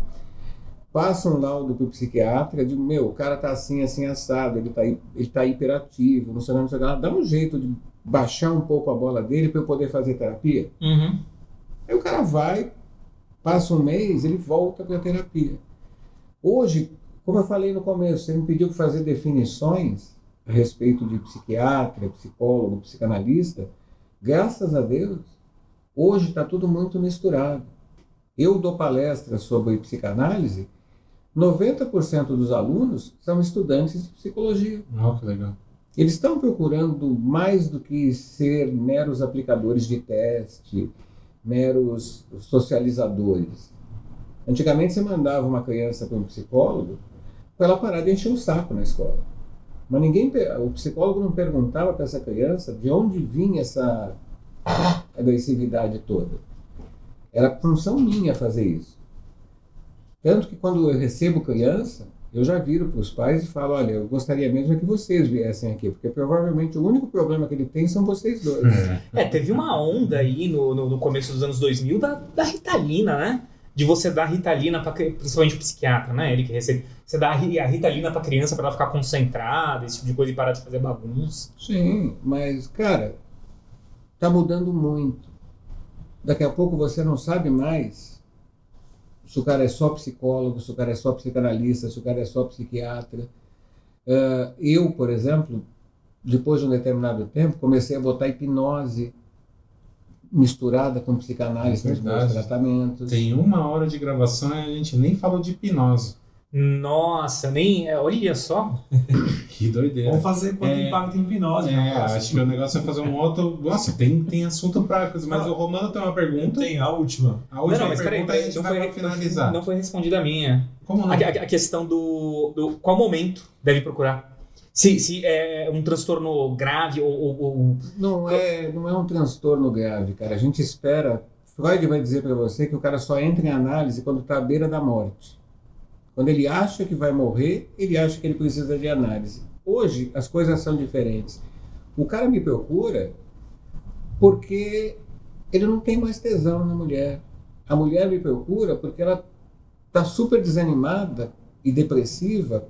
passo um laudo para o psiquiatra, digo, meu, o cara tá assim, assim, assado, ele tá, hi- ele tá hiperativo, não sei lá, não sei lá. Dá um jeito de baixar um pouco a bola dele para eu poder fazer terapia. Uhum. Aí o cara vai, passa um mês, ele volta para a terapia. Hoje, como eu falei no começo, você me pediu para fazer definições a respeito de psiquiatra, psicólogo, psicanalista. Graças a Deus, hoje está tudo muito misturado. Eu dou palestras sobre psicanálise, 90% dos alunos são estudantes de psicologia. Ó, que legal. Eles estão procurando mais do que ser meros aplicadores de teste, meros socializadores. Antigamente você mandava uma criança para um psicólogo para ela parar de encher o saco na escola. Mas ninguém, o psicólogo não perguntava para essa criança de onde vinha essa agressividade toda. Era função minha fazer isso. Tanto que quando eu recebo criança, eu já viro para os pais e falo, olha, eu gostaria mesmo é que vocês viessem aqui, porque provavelmente o único problema que ele tem são vocês dois. É. É, teve uma onda aí no, no, no começo dos anos 2000 da, da Ritalina, né? De você dar Ritalina, pra, principalmente o psiquiatra, né? Ele que recebe. Você dá a ri- a Ritalina pra criança pra ela ficar concentrada, esse tipo de coisa e parar de fazer bagunça. Sim, mas, cara, tá mudando muito. Daqui a pouco você não sabe mais se o cara é só psicólogo, se o cara é só psicanalista, se o cara é só psiquiatra. Ah, eu, por exemplo, depois de um determinado tempo, comecei a botar hipnose misturada com psicanálise É nos meus tratamentos. Tem uma hora de gravação e a gente nem falou de hipnose. Nossa, nem. é, Olha só. <coughs> Que doideira. Vamos fazer quanto É. impacta em hipnose. É, né? acho que o negócio é fazer um outro. Nossa, tem, tem assunto pra coisa, mas o Romano tem uma pergunta. Tem a última. A última não, mas peraí, pergunta a gente não vai foi, finalizar. não foi respondida a minha. Como não? A, a- a questão do, do qual momento deve procurar. Se, se é um transtorno grave ou, ou- ou- Não é, não é um transtorno grave, cara. A gente espera. Freud vai dizer para você que o cara só entra em análise quando está à beira da morte. Quando ele acha que vai morrer, ele acha que ele precisa de análise. Hoje as coisas são diferentes. O cara me procura porque ele não tem mais tesão na mulher. A mulher me procura porque ela está super desanimada e depressiva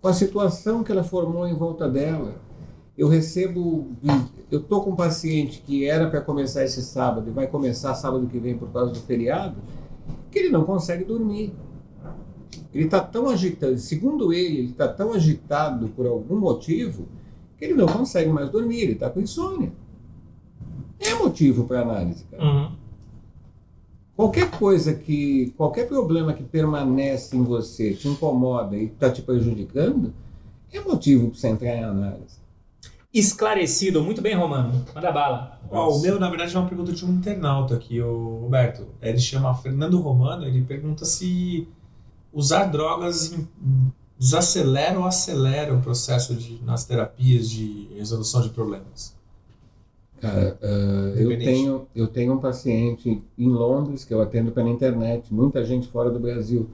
com a situação que ela formou em volta dela. Eu recebo, eu tô com um paciente que era para começar esse sábado e vai começar sábado que vem por causa do feriado, que ele não consegue dormir. Ele está tão agitado, segundo ele, ele está tão agitado por algum motivo que ele não consegue mais dormir, ele está com insônia. É motivo para análise, cara. Uhum. Qualquer coisa que, qualquer problema que permanece em você, te incomoda e está te prejudicando, é motivo para você entrar em análise. esclarecido. Muito bem, Romano. Manda bala. Ó, o meu, na verdade, é uma pergunta de um internauta aqui, o Roberto. Ele chama Fernando Romano, ele pergunta se usar drogas desacelera ou acelera o processo de, nas terapias de resolução de problemas. Cara, ah, eu, tenho, eu tenho um paciente em Londres que eu atendo pela internet, muita gente fora do Brasil.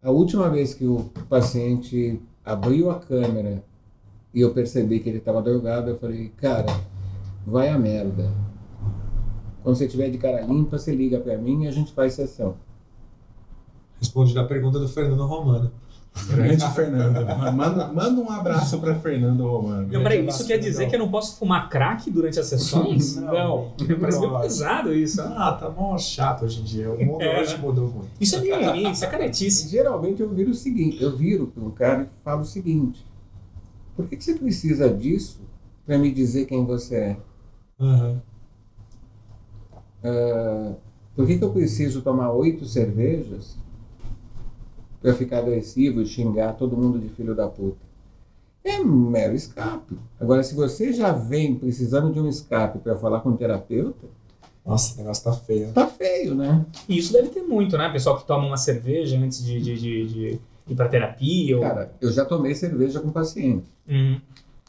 A última vez que o paciente abriu a câmera e eu percebi que ele estava drogado, eu falei, cara, vai a merda. Quando você tiver de cara limpa, você liga para mim e a gente faz sessão. Responde a pergunta do Fernando Romano. Grande Fernando. Manda, manda um abraço pra Fernando Romano. Não, peraí, isso quer dizer legal. que eu não posso fumar crack durante as sessões? <laughs> Não. Parece meio Não. pesado isso. Ah, tá mó chato hoje em dia. O mundo É. hoje mudou muito. Isso é mimimi, isso é caretice. Geralmente eu viro o seguinte, eu viro para um cara e falo o seguinte: por que, que você precisa disso para me dizer quem você é? Aham. Ah, por que, que eu preciso tomar oito cervejas para ficar agressivo e xingar todo mundo de filho da puta? É um mero escape. Agora, se você já vem precisando de um escape para falar com um terapeuta, Nossa, o negócio tá feio. tá feio, né? E isso deve ter muito, né? Pessoal que toma uma cerveja antes de, de, de, de ir pra terapia. Ou... Cara, eu já tomei cerveja com paciente, Uhum.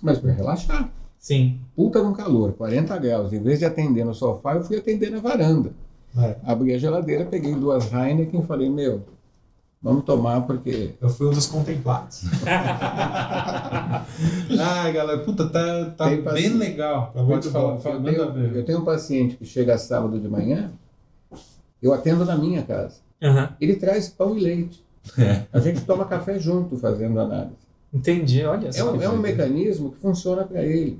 mas para relaxar. Sim. Puta no calor, 40 graus. Em vez de atender no sofá, eu fui atender na varanda. É. Abri a geladeira, peguei duas Heineken e falei, meu, vamos tomar porque Eu fui um dos contemplados. <laughs> Ai, galera, puta, tá, tá Tem bem paciente. legal. Pode muito falar, bom. fala, eu tenho, ver. eu tenho um paciente que chega sábado de manhã, eu atendo na minha casa. Aham. Ele traz pão e leite. É. A gente toma café junto fazendo análise. Entendi, olha É só. um, é um mecanismo que funciona para ele.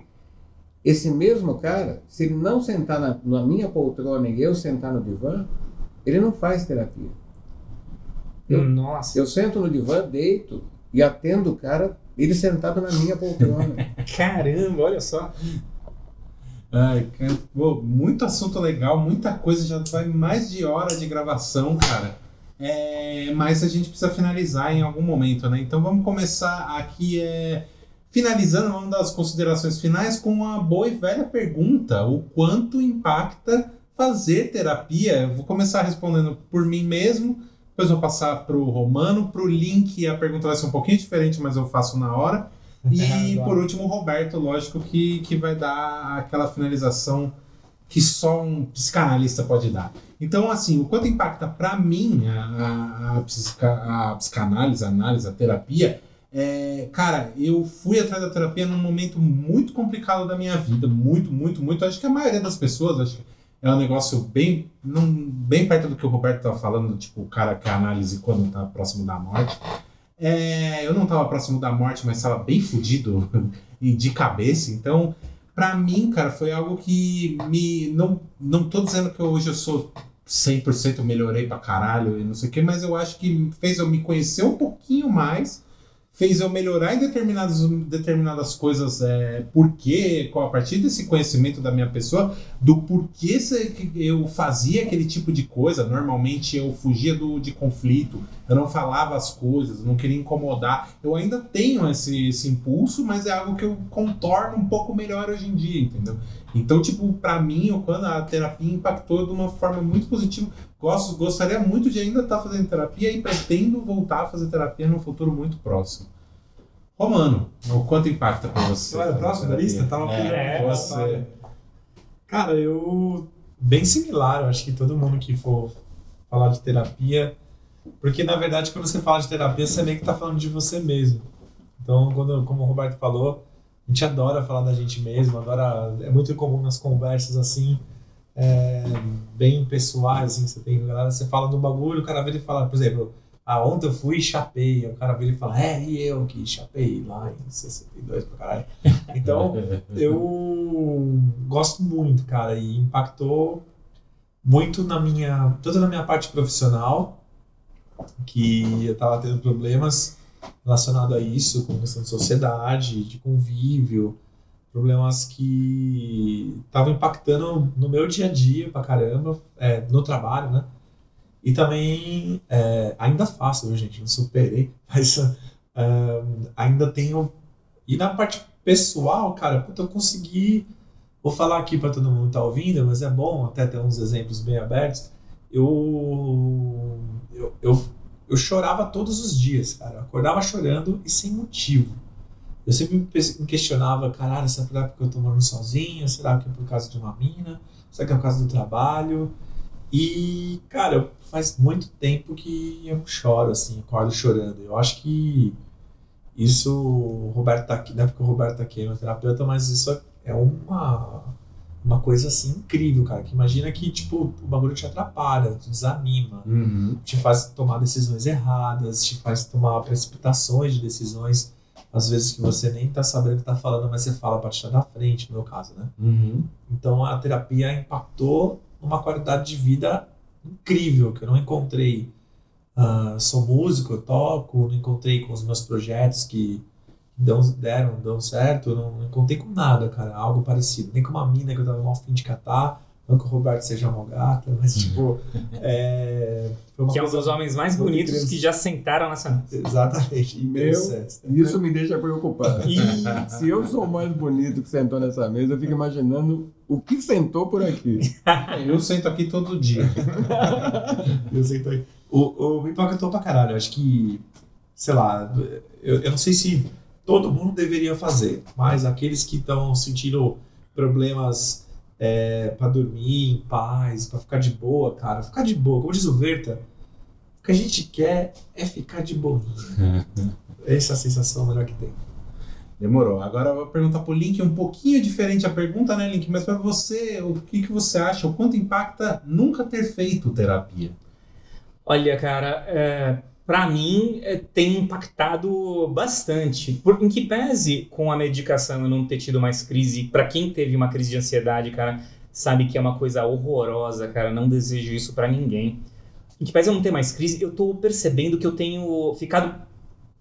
Esse mesmo cara, se ele não sentar na, na minha poltrona e eu sentar no divã, ele não faz terapia. Eu, Nossa. eu sento no divã, deito e atendo o cara, ele sentado na minha poltrona. <laughs> Caramba, olha só. Ai, cara, pô, muito assunto legal, muita coisa, já vai mais de hora de gravação, cara. É, mas a gente precisa finalizar em algum momento, né? Então vamos começar aqui, é, finalizando, vamos dar as considerações finais com uma boa e velha pergunta: o quanto impacta fazer terapia? Eu vou começar respondendo por mim mesmo, depois vou passar para o Romano, para o Link a pergunta vai ser um pouquinho diferente, mas eu faço na hora. E <laughs> por último, o Roberto, lógico, que, que vai dar aquela finalização que só um psicanalista pode dar. Então, assim, o quanto impacta para mim a, a, a, psica- a psicanálise, a análise, a terapia, é, cara, eu fui atrás da terapia num momento muito complicado da minha vida, muito, muito, muito. Acho que a maioria das pessoas, acho que é um negócio bem, bem perto do que o Roberto estava falando, tipo, o cara que a análise quando tá próximo da morte. É, eu não estava próximo da morte, mas estava bem fudido <laughs> e de cabeça. Então, pra mim, cara, foi algo que me. Não, não tô dizendo que hoje eu sou 100% melhorei pra caralho e não sei o quê, mas eu acho que fez eu me conhecer um pouquinho mais fez eu melhorar em determinadas, determinadas coisas, é, porque, a partir desse conhecimento da minha pessoa, do porquê eu fazia aquele tipo de coisa. Normalmente eu fugia do, de conflito, eu não falava as coisas, não queria incomodar. Eu ainda tenho esse, esse impulso, mas é algo que eu contorno um pouco melhor hoje em dia, entendeu? Então, tipo, pra mim, quando a terapia impactou de uma forma muito positiva. Gosto, gostaria muito de ainda estar fazendo terapia e pretendo voltar a fazer terapia num futuro muito próximo. Romano, o quanto impacta pra você? Eu era o fazer próximo da lista? Tava É, pegando você. Cara, eu. Bem similar, eu acho que todo mundo que for falar de terapia. Porque, na verdade, quando você fala de terapia, você meio que tá falando de você mesmo. Então, quando, como o Roberto falou, a gente adora falar da gente mesmo, adora. É muito comum nas conversas assim, é, bem pessoais, assim, você tem galera, você fala de um bagulho, o cara vira e fala, por exemplo, ah, ontem eu fui e chapei, o cara vira e fala, é, e eu que chapei lá em 62 pra caralho. Então, <laughs> eu gosto muito, cara, e impactou muito na minha, tanto na minha parte profissional, que eu tava tendo problemas relacionados a isso, com questão de sociedade, de convívio, problemas que estavam impactando no meu dia a dia pra caramba, é, no trabalho, né? E também, é, ainda faço, viu, gente? Não superei, <laughs> mas é, ainda tenho. E na parte pessoal, cara, puta, eu consegui. Vou falar aqui para todo mundo que tá ouvindo, mas é bom até ter uns exemplos bem abertos. Eu, eu, eu, eu chorava todos os dias, cara. Eu acordava chorando e sem motivo. Eu sempre me questionava, caralho, será é porque eu tô morando sozinho? Será que é por causa de uma mina? Será que é por causa do trabalho? E, cara, faz muito tempo que eu choro, assim, acordo chorando. Eu acho que isso, o Roberto tá aqui, não é porque o Roberto tá aqui, é meu terapeuta, mas isso é uma, uma coisa, assim, incrível, cara. Que imagina que, tipo, o bagulho te atrapalha, te desanima, Uhum. te faz tomar decisões erradas, te faz tomar precipitações de decisões, às vezes que você nem tá sabendo o que tá falando, mas você fala pra tirar da frente, no meu caso, né? Uhum. Então a terapia impactou numa qualidade de vida incrível que eu não encontrei. Ah, sou músico, eu toco, não encontrei com os meus projetos que dão, deram, dão certo, eu não, não encontrei com nada, cara, algo parecido. Nem com uma mina que eu tava mal fim de catar, não que o Roberto seja uma gata, mas tipo, é, foi uma Que é um dos homens mais bonitos incrível. que já sentaram nessa mesa. Exatamente. Meu interessante. Isso me deixa preocupado. <laughs> Se eu sou mais bonito que sentou nessa mesa, eu fico imaginando o que sentou por aqui. <laughs> Eu sento aqui todo dia. <laughs> Eu sei também. O, o me impactou pra caralho. Eu acho que, sei lá, eu, eu não sei se todo mundo deveria fazer, mas aqueles que estão sentindo problemas é, para dormir em paz, pra ficar de boa, cara, ficar de boa. Como diz o Verta, o que a gente quer é ficar de boinha. <laughs> Essa é a sensação melhor que tem. Demorou. Agora eu vou perguntar pro Link um pouquinho diferente a pergunta, né, Link? Mas pra você, o que, que você acha? O quanto impacta nunca ter feito terapia? Olha, cara, é, para mim é, tem impactado bastante. Por, em que pese com a medicação eu não ter tido mais crise, para quem teve uma crise de ansiedade, cara, sabe que é uma coisa horrorosa, cara, não desejo isso para ninguém. Em que pese eu não ter mais crise, eu tô percebendo que eu tenho ficado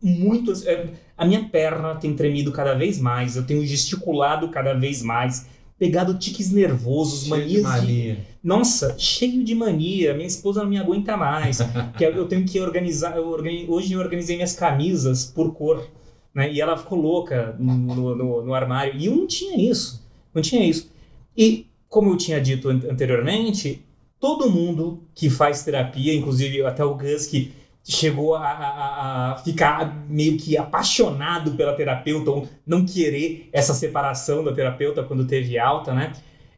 muito. é, a minha perna tem tremido cada vez mais, eu tenho gesticulado cada vez mais, pegado tiques nervosos, Cheio de manias de mania. nossa, cheio de mania, minha esposa não me aguenta mais. <laughs> que eu tenho que organizar. eu hoje eu organizei minhas camisas por cor. Né? E ela ficou louca no, no, no armário. E eu não tinha isso. Não tinha isso. E, como eu tinha dito an- anteriormente, todo mundo que faz terapia, inclusive até o Gus, que chegou a, a- a ficar meio que apaixonado pela terapeuta, ou não querer essa separação da terapeuta quando teve alta, né?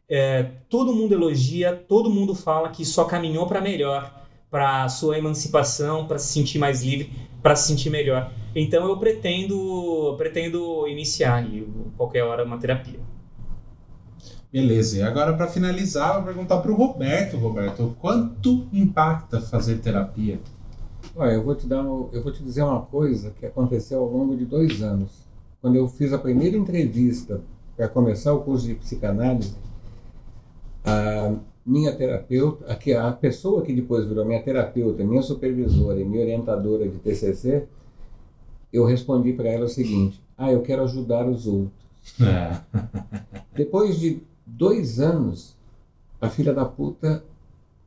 É, todo mundo elogia, todo mundo fala que só caminhou para melhor, para sua emancipação, para se sentir mais livre, para se sentir melhor. Então eu pretendo, pretendo iniciar qualquer hora uma terapia. Beleza. E agora, pra finalizar, eu vou perguntar pro Roberto, Roberto, o quanto impacta fazer terapia? Olha, eu vou te dar, eu vou te dizer uma coisa que aconteceu ao longo de dois anos. Quando eu fiz a primeira entrevista para começar o curso de psicanálise, a minha terapeuta, aqui a pessoa que depois virou minha terapeuta, minha supervisora e minha orientadora de TCC, eu respondi para ela o seguinte: Ah, eu quero ajudar os outros. É. <laughs> Depois de dois anos, a filha da puta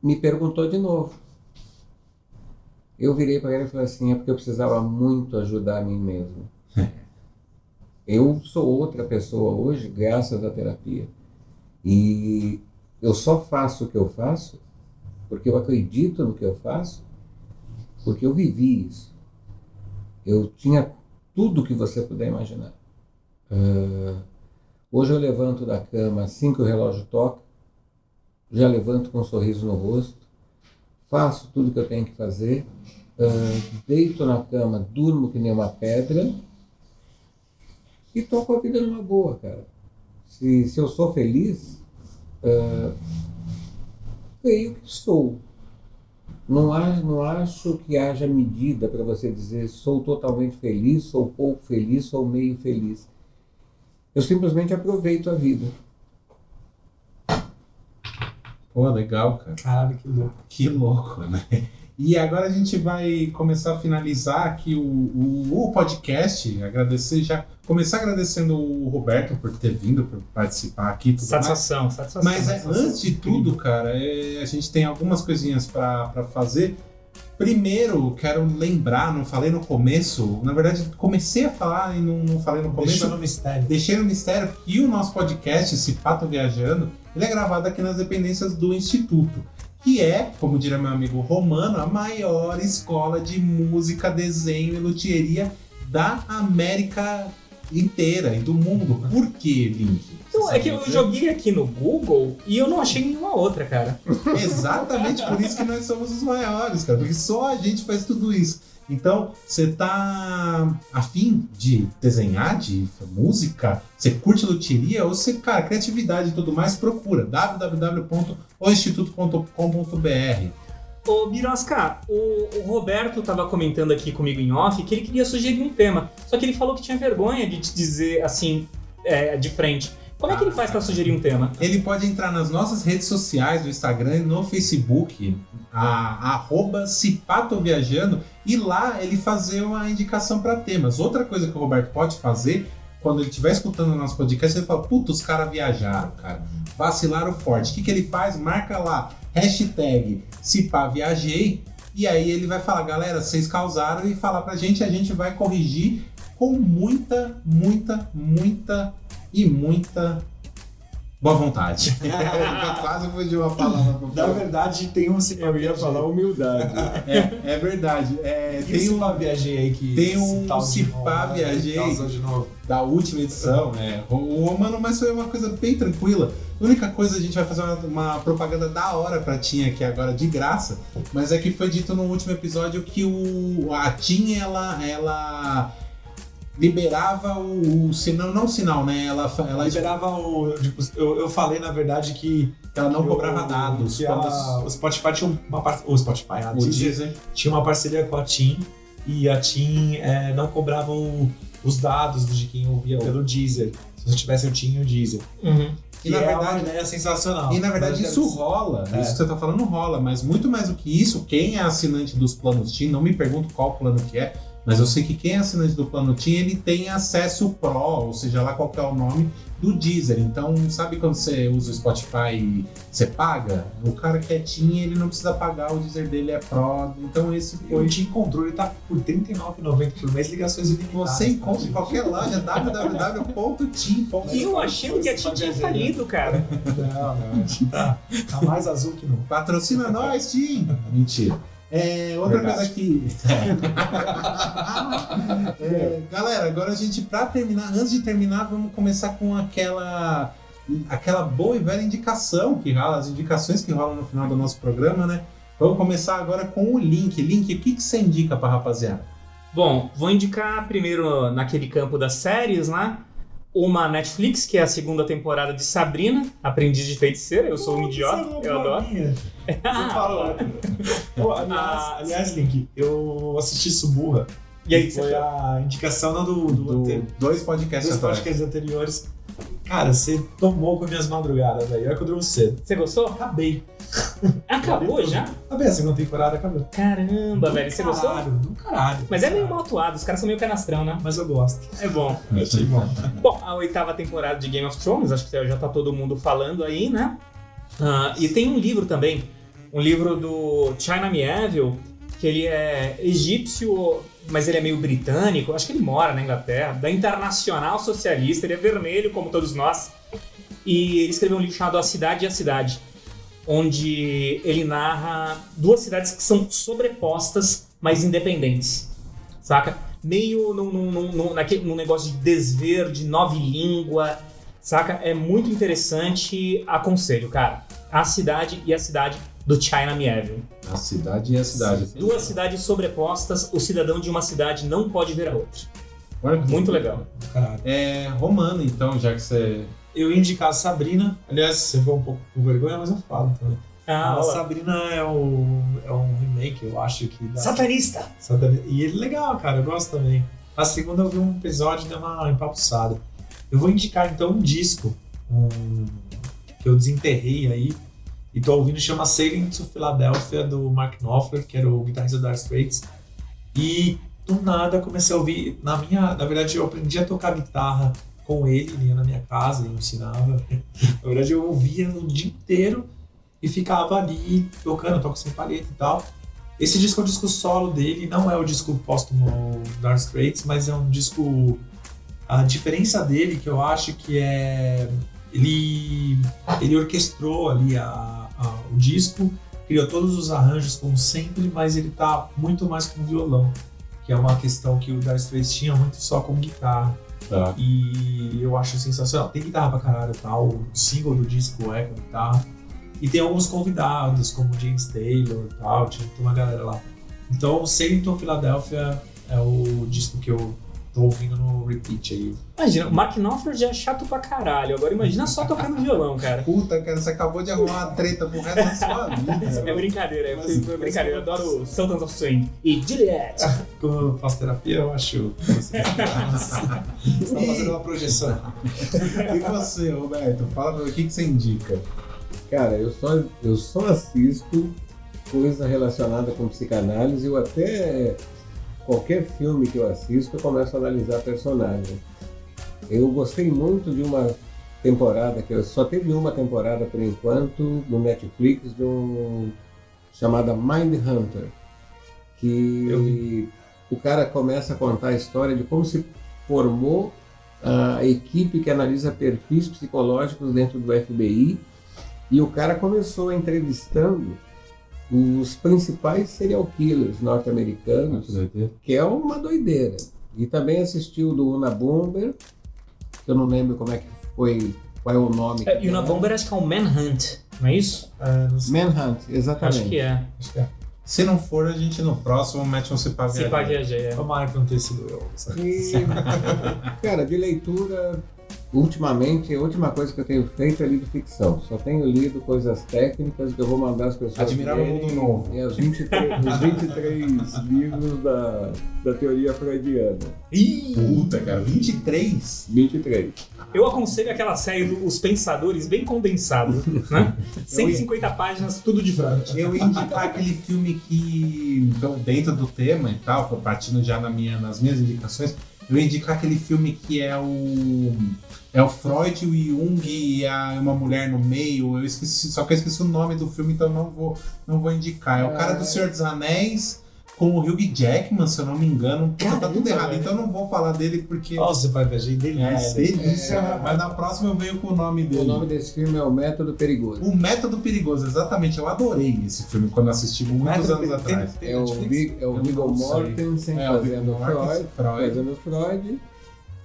me perguntou de novo. Eu virei para ela e falei assim: é porque eu precisava muito ajudar a mim mesmo. Eu sou outra pessoa hoje, graças à terapia. E eu só faço o que eu faço porque eu acredito no que eu faço, porque eu vivi isso. Eu tinha tudo que você puder imaginar. Ah, hoje eu levanto da cama assim que o relógio toca, já levanto com um sorriso no rosto, faço tudo que eu tenho que fazer, ah, deito na cama, durmo que nem uma pedra e toco a vida numa boa, cara. Se, se eu sou feliz, ah, creio que sou. Não, há, não acho que haja medida para você dizer sou totalmente feliz, sou pouco feliz, sou meio feliz. Eu simplesmente aproveito a vida. Pô, legal, cara. Caralho, que louco. Que louco, né? E agora a gente vai começar a finalizar aqui o, o, o podcast. Agradecer já. Começar agradecendo o Roberto por ter vindo por participar aqui. Tudo mais. Satisfação, satisfação. Mas é, satisfação. antes de tudo, cara, é, a gente tem algumas coisinhas pra fazer. Primeiro, quero lembrar, não falei no começo, na verdade, comecei a falar e não, não falei no começo. Deixando no mistério. Deixei no mistério que o nosso podcast, esse Pato Viajando, ele é gravado aqui nas dependências do Instituto, que é, como diria meu amigo Romano, a maior escola de música, desenho e luthieria da América inteira e do mundo. Por que, Link? Então, é que eu joguei aqui no Google e eu não achei nenhuma outra, cara. Exatamente por isso que nós somos os maiores, cara, porque só a gente faz tudo isso. Então, você tá afim de desenhar, de música? Você curte luthieria? Ou você, cara, criatividade e tudo mais, procura www.oinstituto.com.br Ô, Birosca, o, o Roberto tava comentando aqui comigo em off que ele queria sugerir um tema. Só que ele falou que tinha vergonha de te dizer assim, é, de frente. Como é que ele faz pra sugerir um tema? Ele pode entrar nas nossas redes sociais, no Instagram e no Facebook, a, arroba Cipatoviajando, e lá ele fazer uma indicação para temas. Outra coisa que o Roberto pode fazer, quando ele estiver escutando o nosso podcast, ele fala, puta, os caras viajaram, cara. Vacilaram forte. O que, que ele faz? Marca lá, hashtag Cipaviajei, e aí ele vai falar, galera, vocês causaram, e falar pra gente, a gente vai corrigir com muita, muita, muita e muita boa vontade. <laughs> Eu quase fui de uma palavra Na falar. verdade, tem um Cipa Viajei. humildade. É, é verdade. É, Tem tem um Viajei aí que. tem um né? Viajei. Da última edição, né? O Romano, mas foi uma coisa bem tranquila. A única coisa, a gente vai fazer uma, uma propaganda da hora pra Tinha aqui agora, de graça, mas é que foi dito no último episódio que o, a Tinha, ela, ela liberava o, o sinal, não o sinal, né? Ela, ela, Liberava o. Tipo, eu, eu falei, na verdade, que. ela não que cobrava o- dados. Ela- o Spotify tinha uma par- O Spotify, a o Deezer Deezer. tinha uma parceria com a TIM e a TIM é, não cobrava o- os dados de quem ouvia pelo Deezer. Se você tivesse o TIM e o Deezer. Uhum. E na é verdade- uma ideia sensacional. E na verdade isso quero- rola, É. isso que você tá falando rola, mas muito mais do que isso, quem é assinante dos planos TIM, não me pergunto qual plano que é, mas eu sei que quem é assinante do plano TIM, ele tem acesso Pro, ou seja lá qual que é o nome, do Deezer. Então, sabe quando você usa o Spotify e você paga? O cara que é TIM, ele não precisa pagar, o Deezer dele é Pro. Então esse O foi... TIM Controle tá por R$ 39,90 por mês, ligações ilimitadas. Você encontra em qualquer loja, www.tim.com. E eu achando que a Tim tinha falido, cara. Não, não. Tá, tá mais azul que não. Patrocina nós, Tim! Mentira. É, outra Verdade. coisa que. <laughs> É, galera, agora a gente, pra terminar, antes de terminar, vamos começar com aquela. Aquela boa e velha indicação que rola, as indicações que rolam no final do nosso programa, né? Vamos começar agora com o link. Link, o que, que você indica pra rapaziada? Bom, vou indicar primeiro naquele campo das séries lá. Uma Netflix, que é a segunda temporada de Sabrina, Aprendiz de Feiticeira. Eu sou um idiota, eu adoro. <laughs> Você falou. Pô, aliás, Ah, aliás, Link, eu assisti Suburra. E aí, foi a indicação do, do, Do dois podcasts atrás. podcasts anteriores. Cara, você tomou com minhas madrugadas, velho. Olha que eu durmo cedo. você gostou? Acabei. <laughs> Acabou já? Bem, a segunda temporada acabou. Caramba, velho, você gostou? Caralho, do caralho. Mas é meio mal atuado, os caras são meio canastrão, né? Mas eu gosto. É bom. Achei bom. <laughs> Bom, a oitava temporada de Game of Thrones, acho que já tá todo mundo falando aí, né? Ah, e tem um livro também, um livro do China Mieville, que ele é egípcio, mas ele é meio britânico, acho que ele mora na Inglaterra, da Internacional Socialista, ele é vermelho como todos nós. E ele escreveu um livro chamado A Cidade e a Cidade, onde ele narra duas cidades que são sobrepostas, mas independentes. Saca? Meio num, num, num, naquele, num negócio de desver, de nova língua, saca? É muito interessante, aconselho, cara. A cidade e a cidade do China Mieville. A cidade e a cidade. Duas cidades sobrepostas, o cidadão de uma cidade não pode ver a outra. Olha que Muito legal. Caralho. É romano, então, já que você. Eu ia indicar a Sabrina. Aliás, você foi um pouco com vergonha, mas eu falo também. Ah, a. Sabrina é, o, é um remake, eu acho que dá. Satanista! Satanista. E ele é legal, cara, eu gosto também. A segunda eu vi um episódio e deu uma empapuçada. Eu vou indicar então um disco um, que eu desenterrei aí e tô ouvindo, chama Sailing to Philadelphia, do Mark Knopfler, que era o guitarrista do Dire Straits. E do nada comecei a ouvir, na minha, na verdade eu aprendi a tocar guitarra com ele, ele ia na minha casa e me ensinava. <laughs> na verdade eu ouvia o dia inteiro e ficava ali tocando, toco sem palheta e tal. Esse disco é o disco solo dele, não é o disco póstumo Dire Straits, mas é um disco. A diferença dele que eu acho que é. Ele, ele orquestrou ali a, o disco, criou todos os arranjos como sempre, mas ele tá muito mais com violão, que é uma questão que o Dire Straits tinha muito só com guitarra. Tá. E eu acho sensacional. Tem guitarra pra caralho tal. O single do disco é com guitarra. E tem alguns convidados, como James Taylor e tal. Tinha uma galera lá. Então, Sailing to Philadelphia é o disco que eu tô ouvindo no repeat aí. Imagina, o Mark Knopfler já é chato pra caralho. Agora imagina só tocando <laughs> violão, cara. Puta, cara, você acabou de arrumar uma treta pro resto da sua vida. É brincadeira, é, foi brincadeira. Eu adoro Sultans of Swing. E Juliet. <laughs> Quando eu faço terapia, eu acho. Você está <laughs> fazendo uma projeção. E você, Roberto? Fala pra mim, o que, que você indica? Cara, eu só, eu só assisto coisa relacionada com psicanálise. Eu até. Qualquer filme que eu assisto, eu começo a analisar personagem. Eu gostei muito de uma temporada, que eu só teve uma temporada por enquanto, no Netflix, de um chamada Mind Hunter. Que o cara começa a contar a história de como se formou a equipe que analisa perfis psicológicos dentro do FBI e o cara começou entrevistando os principais serial killers norte-americanos, que é uma doideira. E também assistiu do Una Bomber, que eu não lembro como é que foi, qual é o nome. É, e o Na é. Bomber acho que é um Manhunt, não é isso? Sei. Manhunt, exatamente. Acho que é. Acho que é. Se não for, a gente no próximo mete um se paga. Se pá viajei, é. Tomara que não tenha sido eu. E, <laughs> cara, de leitura, ultimamente, a última coisa que eu tenho feito é lido ficção. Só tenho lido coisas técnicas que eu vou mandar as pessoas. Admirável lerem. Mundo Novo. É, <laughs> os 23, os 23 livros da, da teoria freudiana. Ih! Puta, cara, 23? 23. Eu aconselho aquela série dos Pensadores bem condensado, né? <laughs> 150 páginas, tudo de frente. Eu ia indicar aquele filme que, então, dentro do tema e tal, partindo já na minha, nas minhas indicações, eu ia indicar aquele filme que é o. É o Freud, o Jung e a, uma mulher no meio. Eu esqueci, só que eu esqueci o nome do filme, então não vou, não vou indicar. É o cara do Senhor dos Anéis com o Hugh Jackman, se eu não me engano. Puta, tá tudo errado, velho. então eu não vou falar dele porque. Nossa, pai, viajei É, delícia. delícia, É. mas na próxima eu venho com o nome dele. O nome desse filme é O Método Perigoso. O Método Perigoso, exatamente. Eu adorei esse filme quando assisti muitos Método anos atrás. Tem- É o, Vi, é o Viggo sei. Mortensen É, o Viggo fazendo Mortensen, Freud, Freud. fazendo Freud.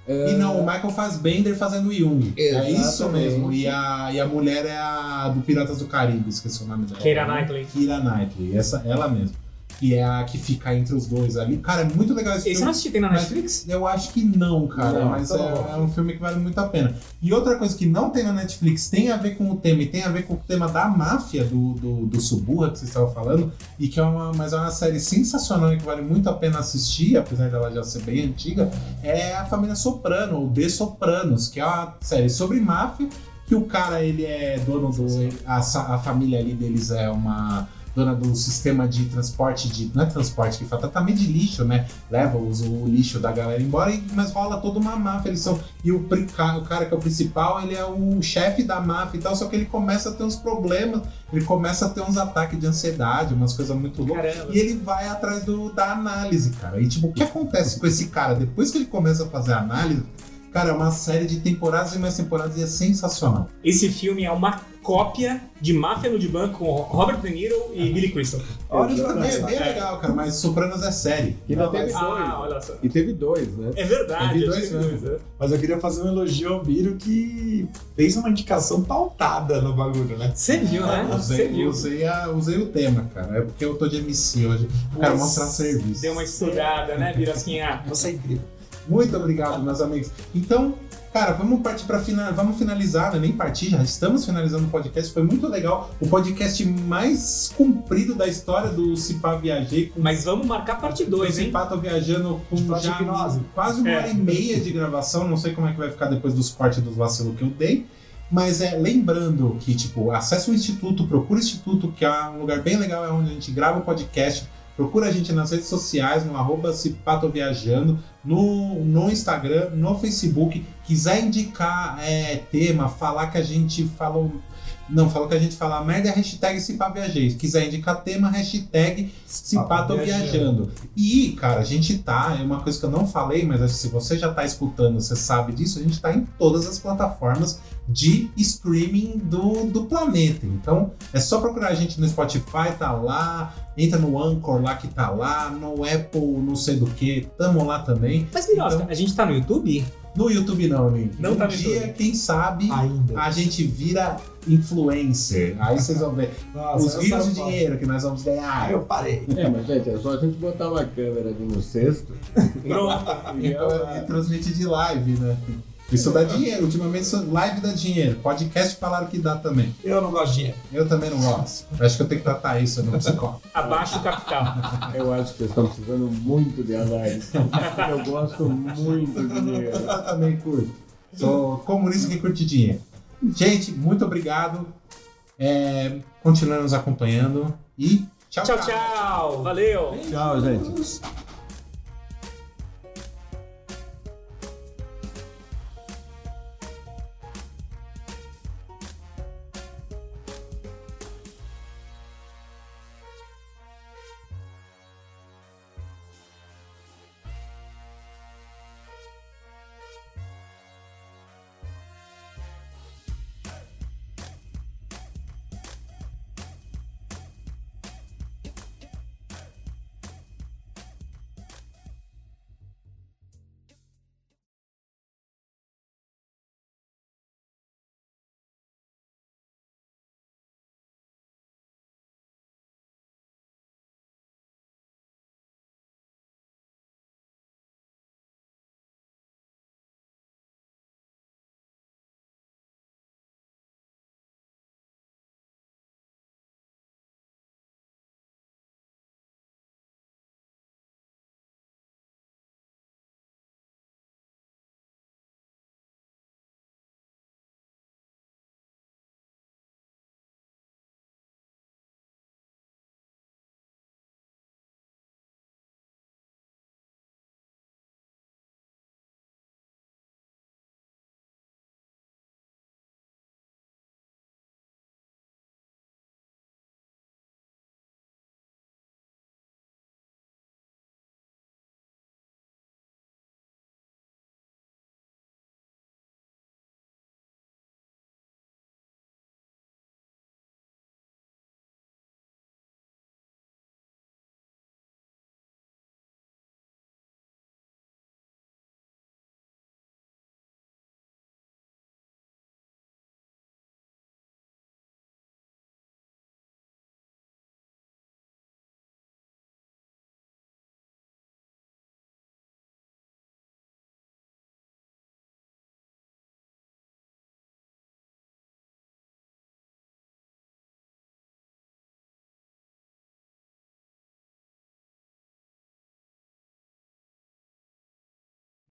E não, o Michael Fassbender fazendo Jung. É isso Exatamente. mesmo. E a, e a mulher é a do Piratas do Caribe, esqueci o nome dela. Keira Knightley. Keira Knightley, essa, ela mesmo. Que é a que fica entre os dois ali. Cara, é muito legal esse Esse filme. não assisti, tem na Netflix? Eu acho que não, cara, Não, mas tá é, é um filme que vale muito a pena. E outra coisa que não tem na Netflix, tem a ver com o tema, e tem a ver com o tema da máfia do, do, do Suburra que vocês estavam falando, e que é uma, mas é uma série sensacional e que vale muito a pena assistir, apesar dela já ser bem antiga, é a família Soprano, ou The Sopranos, que é uma série sobre máfia, que o cara ele é dono do. A, a família ali deles é uma. Dona do sistema de transporte de. Não é transporte que fala, tratamento de lixo, né? Leva os- o lixo da galera embora, e- mas rola toda uma máfia. Eles são, e o, o cara que é o principal, ele é o chefe da máfia e tal, só que ele começa a ter uns problemas, ele começa a ter uns ataques de ansiedade, umas coisas muito loucas. Caramba. E ele vai atrás do, da análise, cara. E tipo, o que acontece com esse cara? Depois que ele começa a fazer a análise, cara, é uma série de temporadas e mais temporadas e é sensacional. Esse filme é uma cópia de Máfia no Divã com Robert De Niro e Billy Crystal. Olha É bem legal, cara, mas Sopranos é série. E ainda Não, teve mas- dois. Ah, olha só. E teve dois, né? É verdade. Teve dois tive mesmo. dois, né? Mas eu queria fazer um elogio ao Biro que fez uma indicação pautada no bagulho, né? Você viu, né? Você Usei, viu. usei, a- usei o tema, cara. É porque eu tô de MC hoje. Quero mostrar serviço. Deu uma estudada, né, Birasquinha? Você é incrível. Muito obrigado, meus amigos. Então, cara, vamos partir para final, vamos finalizar, né? Nem partir, já estamos finalizando o podcast. Foi muito legal, o podcast mais comprido da história do Cipá Viajei. Com Mas vamos marcar parte 2, o hein? Cipá tô viajando com já hipnose. quase uma É. hora e meia de gravação. Não sei como é que vai ficar depois dos cortes dos vacilos que eu dei. Mas é lembrando que, tipo, acesse o Instituto, procura o Instituto, que é um lugar bem legal, é onde a gente grava o podcast. Procura a gente nas redes sociais, no arroba Cipatoviajando, no, no Instagram, no Facebook. Quiser indicar é, tema, falar que a gente falou. Não, falou que a gente fala merda, é hashtag Cipaviajei. Quiser indicar tema, hashtag Cipatoviajando. E, cara, a gente tá, é uma coisa que eu não falei, mas se você já tá escutando, você sabe disso, a gente tá em todas as plataformas de streaming do, do planeta. Então, é só procurar a gente no Spotify, tá lá, entra no Anchor lá que tá lá, no Apple, não sei do que, tamo lá também. Mas, Birosca, Então- a gente tá no YouTube? No YouTube não, Link. Não um tá no dia, YouTube. quem sabe, Ainda. a gente vira influencer. Aí vocês vão ver Nossa, os rios de dinheiro que nós vamos ganhar. Ah, eu parei. É, mas gente, é só a gente botar uma câmera ali no cesto. Pronto. <laughs> e E, e transmite de live, né? Isso dá dinheiro. Ultimamente, isso- live dá dinheiro. Podcast falaram que dá também. Eu não gosto de dinheiro. Eu também não gosto. Acho que eu tenho que tratar isso no psicólogo. <laughs> Abaixa o capital. Eu acho que vocês estão precisando muito de análise. Eu gosto muito de dinheiro. Eu também curto. Sou comunista que curte dinheiro. Gente, muito obrigado. É, continue nos acompanhando e tchau, Tchau, tchau. Valeu. Tchau, gente.